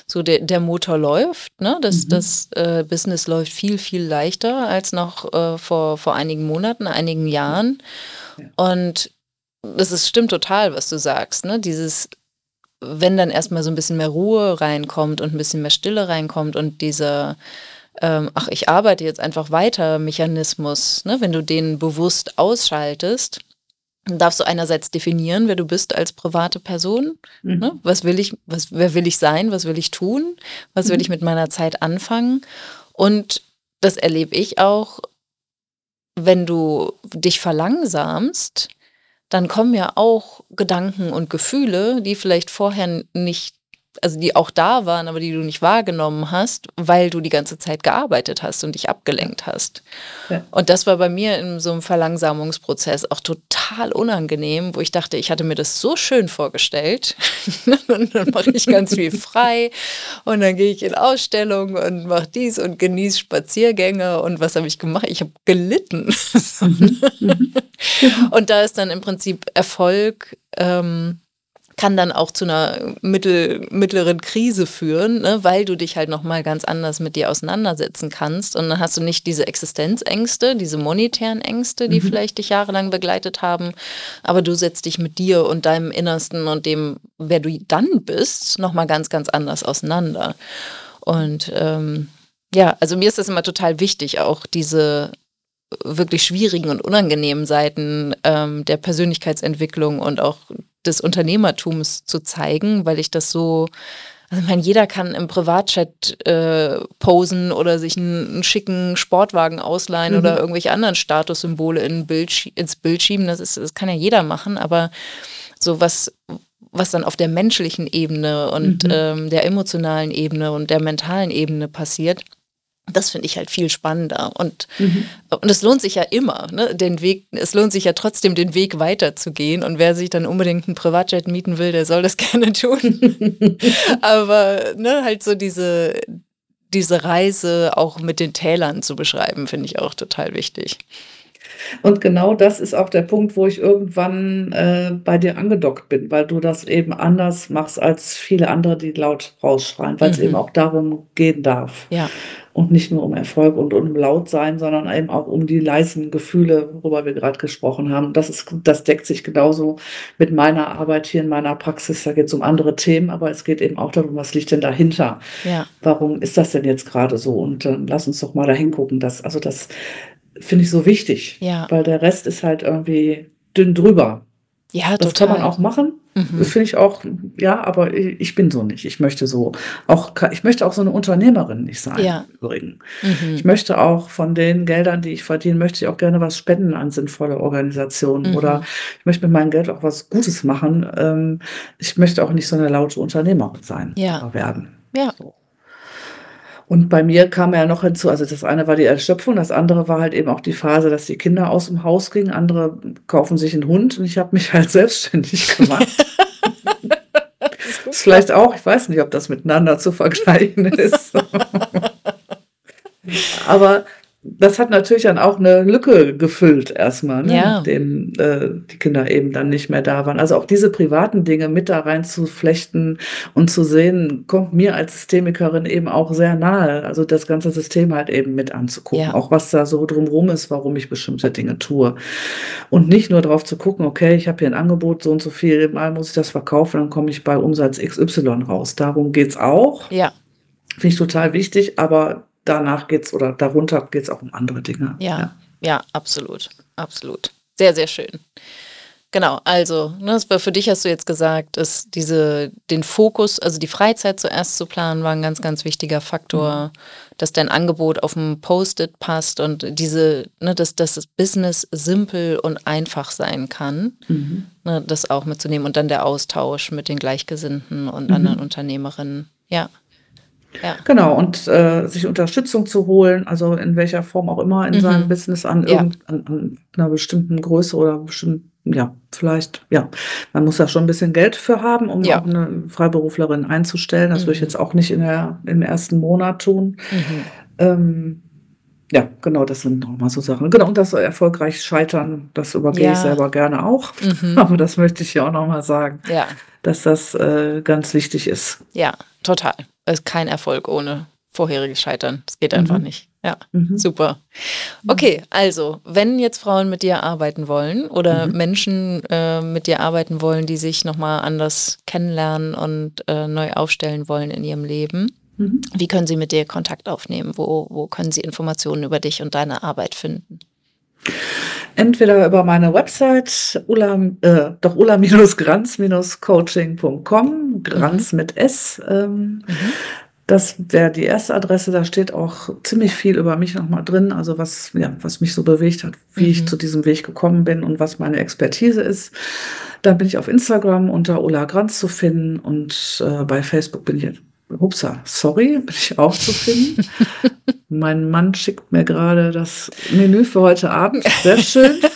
so der, der Motor läuft, ne? Das,
Mhm.
das äh, Business läuft viel, viel leichter als noch äh, vor, vor einigen Monaten, einigen Jahren.
Ja.
Und das ist, stimmt total, was du sagst, ne? Dieses, wenn dann erstmal so ein bisschen mehr Ruhe reinkommt und ein bisschen mehr Stille reinkommt und dieser ähm, ach, ich arbeite jetzt einfach weiter Mechanismus, ne? wenn du den bewusst ausschaltest, dann darfst du einerseits definieren, wer du bist als private Person.
Mhm.
Ne? Was will ich, was, wer will ich sein, was will ich tun, was will
Mhm.
ich mit meiner Zeit anfangen. Und das erlebe ich auch, wenn du dich verlangsamst, dann kommen ja auch Gedanken und Gefühle, die vielleicht vorher nicht, also die auch da waren, aber die du nicht wahrgenommen hast, weil du die ganze Zeit gearbeitet hast und dich abgelenkt hast.
Ja.
Und das war bei mir in so einem Verlangsamungsprozess auch total unangenehm, wo ich dachte, ich hatte mir das so schön vorgestellt. und dann mache ich ganz viel frei und dann gehe ich in Ausstellungen und mache dies und genieße Spaziergänge und was habe ich gemacht? Ich habe gelitten. und da ist dann im Prinzip Erfolg. Ähm, kann dann auch zu einer mittel, mittleren Krise führen, ne, weil du dich halt nochmal ganz anders mit dir auseinandersetzen kannst. Und dann hast du nicht diese Existenzängste, diese monetären Ängste, die
Mhm.
vielleicht dich jahrelang begleitet haben, aber du setzt dich mit dir und deinem Innersten und dem, wer du dann bist, nochmal ganz, ganz anders auseinander. Und ähm, ja, also mir ist das immer total wichtig, auch diese wirklich schwierigen und unangenehmen Seiten ähm, der Persönlichkeitsentwicklung und auch des Unternehmertums zu zeigen, weil ich das so, also ich meine, jeder kann im Privatchat äh, posen oder sich einen, einen schicken Sportwagen ausleihen
Mhm.
oder irgendwelche anderen Statussymbole in Bild, schie- ins Bild schieben. Das, ist, das kann ja jeder machen, aber so was, was dann auf der menschlichen Ebene und
Mhm.
ähm, der emotionalen Ebene und der mentalen Ebene passiert, das finde ich halt viel spannender. Und,
Mhm.
und es lohnt sich ja immer, ne? den Weg, es lohnt sich ja trotzdem, den Weg weiterzugehen. Und wer sich dann unbedingt einen Privatjet mieten will, der soll das gerne tun. Aber ne, halt so diese, diese Reise auch mit den Tälern zu beschreiben, finde ich auch total wichtig.
Und genau das ist auch der Punkt, wo ich irgendwann äh, bei dir angedockt bin, weil du das eben anders machst als viele andere, die laut rausschreien, weil es
Mhm.
eben auch darum gehen darf.
Ja,
Und nicht nur um Erfolg und um laut sein, sondern eben auch um die leisen Gefühle, worüber wir gerade gesprochen haben. Das ist, das deckt sich genauso mit meiner Arbeit hier in meiner Praxis. Da geht es um andere Themen, aber es geht eben auch darum, was liegt denn dahinter?
ja,
Warum ist das denn jetzt gerade so? Und dann lass uns doch mal da hingucken. Das, also das finde ich so wichtig,
ja,
weil der Rest ist halt irgendwie dünn drüber.
ja,
Das
total.
kann man auch machen.
Mhm.
Das finde ich auch, ja, aber ich, bin so nicht. Ich möchte so auch, ich möchte auch so eine Unternehmerin nicht sein.
Ja.
Im Übrigen.
Mhm.
Ich möchte auch von den Geldern, die ich verdiene, möchte ich auch gerne was spenden an sinnvolle Organisationen
Mhm.
oder ich möchte mit meinem Geld auch was Gutes machen. Ähm, ich möchte auch nicht so eine laute Unternehmerin sein
Ja.
oder werden.
Ja.
So. Und bei mir kam ja noch hinzu, also das eine war die Erschöpfung, das andere war halt eben auch die Phase, dass die Kinder aus dem Haus gingen, andere kaufen sich einen Hund und ich habe mich halt selbstständig gemacht. ist vielleicht auch, ich weiß nicht, ob das miteinander zu vergleichen ist. Aber das hat natürlich dann auch eine Lücke gefüllt erstmal, ne?
Ja.
nachdem äh, die Kinder eben dann nicht mehr da waren. Also auch diese privaten Dinge mit da rein zu flechten und zu sehen, kommt mir als Systemikerin eben auch sehr nahe. Also das ganze System halt eben mit anzugucken,
Ja.
auch was da so drumrum ist, warum ich bestimmte Dinge tue. Und nicht nur drauf zu gucken, okay, ich habe hier ein Angebot, so und so viel, mal muss ich das verkaufen, dann komme ich bei Umsatz XY raus. Darum geht's auch.
Ja,
Finde ich total wichtig, aber danach geht's oder darunter geht's auch um andere Dinge.
Ja, ja, ja absolut. Absolut. Sehr, sehr schön. Genau, also, ne, für dich hast du jetzt gesagt, dass diese, den Fokus, also die Freizeit zuerst zu planen, war ein ganz, ganz wichtiger Faktor, mhm. dass dein Angebot auf dem Post-it passt und diese, ne, dass, dass das Business simpel und einfach sein kann, mhm. ne, das auch mitzunehmen und dann der Austausch mit den Gleichgesinnten und mhm. anderen Unternehmerinnen. Ja.
Ja. Genau, und äh, sich Unterstützung zu holen, also in welcher Form auch immer in mhm. seinem Business an, ja. an, an, einer bestimmten Größe oder bestimmten, ja, vielleicht, ja, man muss da schon ein bisschen Geld für haben, um ja. auch eine Freiberuflerin einzustellen. Das mhm. würde ich mhm. jetzt auch nicht in der, im ersten Monat tun. Mhm. Ähm, ja, genau, das sind nochmal so Sachen. Genau, und das erfolgreich scheitern, das übergehe ja. ich selber gerne auch. Mhm. Aber das möchte ich ja auch nochmal sagen, ja. dass das äh, ganz wichtig ist.
Ja, total ist kein Erfolg ohne vorheriges Scheitern. Das geht einfach mhm. nicht. Ja, mhm. super. Okay, also, wenn jetzt Frauen mit dir arbeiten wollen oder mhm. Menschen äh, mit dir arbeiten wollen, die sich nochmal anders kennenlernen und äh, neu aufstellen wollen in ihrem Leben, mhm. wie können sie mit dir Kontakt aufnehmen? Wo, wo können sie Informationen über dich und deine Arbeit finden?
Entweder über meine Website, Ula, äh, doch ula-granz-coaching.com, Granz mhm. mit S. Ähm, mhm. Das wäre die erste Adresse. Da steht auch ziemlich viel über mich nochmal drin, also was, ja, was mich so bewegt hat, wie mhm. ich zu diesem Weg gekommen bin und was meine Expertise ist. Dann bin ich auf Instagram unter Ulla Granz zu finden und äh, bei Facebook bin ich Hupsa, sorry, bin ich auch zu finden. mein Mann schickt mir gerade das Menü für heute Abend. Sehr schön.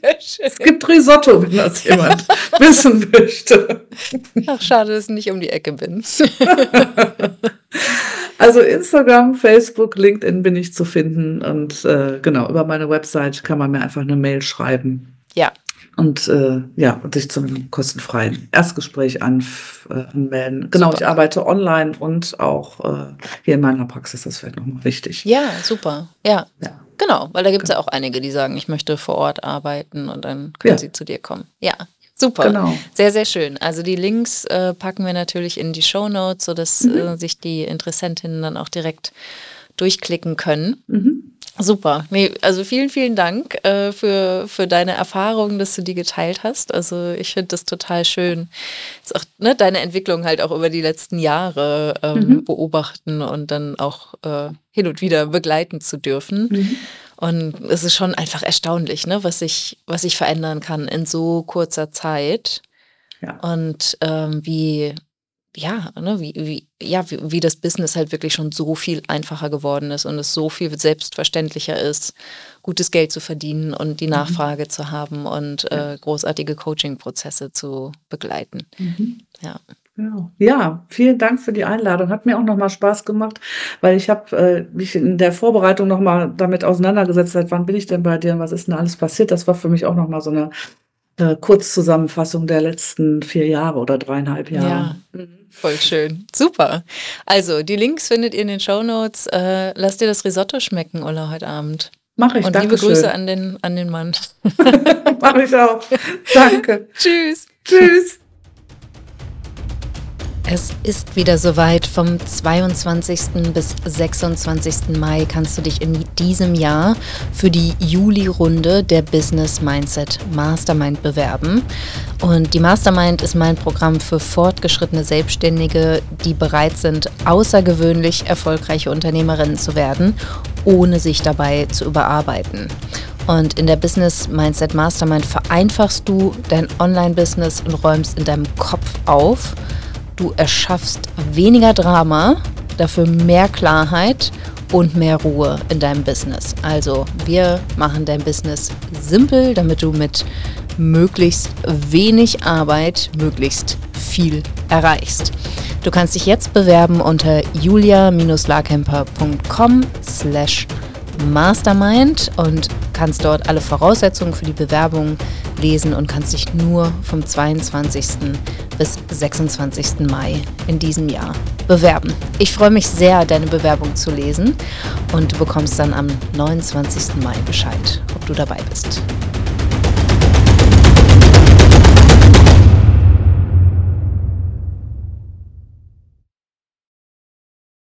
Sehr schön. Es gibt Risotto, wenn das jemand wissen möchte.
Ach, schade, dass ich nicht um die Ecke bin.
also Instagram, Facebook, LinkedIn bin ich zu finden und äh, genau, über meine Website kann man mir einfach eine Mail schreiben.
Ja,
und äh, ja, und sich zum kostenfreien Erstgespräch an, äh, anmelden. Genau, super. ich arbeite online und auch äh, hier in meiner Praxis, das wäre nochmal wichtig.
Ja, super. Ja. ja. Genau, weil da gibt es genau. ja auch einige, die sagen, ich möchte vor Ort arbeiten und dann können ja. sie zu dir kommen. Ja, super. Genau. Sehr, sehr schön. Also die Links äh, packen wir natürlich in die Show Notes, sodass mhm. äh, sich die Interessentinnen dann auch direkt durchklicken können. Mhm. Super. Nee, also vielen, vielen Dank äh, für, für deine Erfahrungen, dass du die geteilt hast. Also ich finde das total schön. Ist auch, ne, deine Entwicklung halt auch über die letzten Jahre ähm, mhm. beobachten und dann auch äh, hin und wieder begleiten zu dürfen. Mhm. Und es ist schon einfach erstaunlich, ne, was sich was ich verändern kann in so kurzer Zeit. Ja. Und ähm, wie, ja, ne, wie, wie, ja, wie, wie das Business halt wirklich schon so viel einfacher geworden ist und es so viel selbstverständlicher ist, gutes Geld zu verdienen und die mhm. Nachfrage mhm. zu haben und äh, großartige Coaching-Prozesse zu begleiten. Mhm. Ja.
Genau. Ja, vielen Dank für die Einladung. Hat mir auch nochmal Spaß gemacht, weil ich habe äh, mich in der Vorbereitung nochmal damit auseinandergesetzt, seit wann bin ich denn bei dir und was ist denn alles passiert. Das war für mich auch nochmal so eine äh, Kurzzusammenfassung der letzten vier Jahre oder dreieinhalb Jahre. Ja,
mhm. voll schön. Super. Also, die Links findet ihr in den Show Notes. Äh, lass dir das Risotto schmecken, Ulla, heute Abend.
Mache ich,
Und liebe Grüße an den, an den Mann.
Mache ich auch. Danke.
Tschüss.
Tschüss.
Es ist wieder soweit. Vom 22. bis 26. Mai kannst du dich in diesem Jahr für die Juli-Runde der Business Mindset Mastermind bewerben. Und die Mastermind ist mein Programm für fortgeschrittene Selbstständige, die bereit sind, außergewöhnlich erfolgreiche Unternehmerinnen zu werden, ohne sich dabei zu überarbeiten. Und in der Business Mindset Mastermind vereinfachst du dein Online-Business und räumst in deinem Kopf auf Du erschaffst weniger Drama, dafür mehr Klarheit und mehr Ruhe in deinem Business. Also wir machen dein Business simpel, damit du mit möglichst wenig Arbeit möglichst viel erreichst. Du kannst dich jetzt bewerben unter julia-larkemper.com slash mastermind und kannst dort alle Voraussetzungen für die Bewerbung lesen und kannst dich nur vom 22. bis 26. Mai in diesem Jahr bewerben. Ich freue mich sehr, deine Bewerbung zu lesen und du bekommst dann am 29. Mai Bescheid, ob du dabei bist.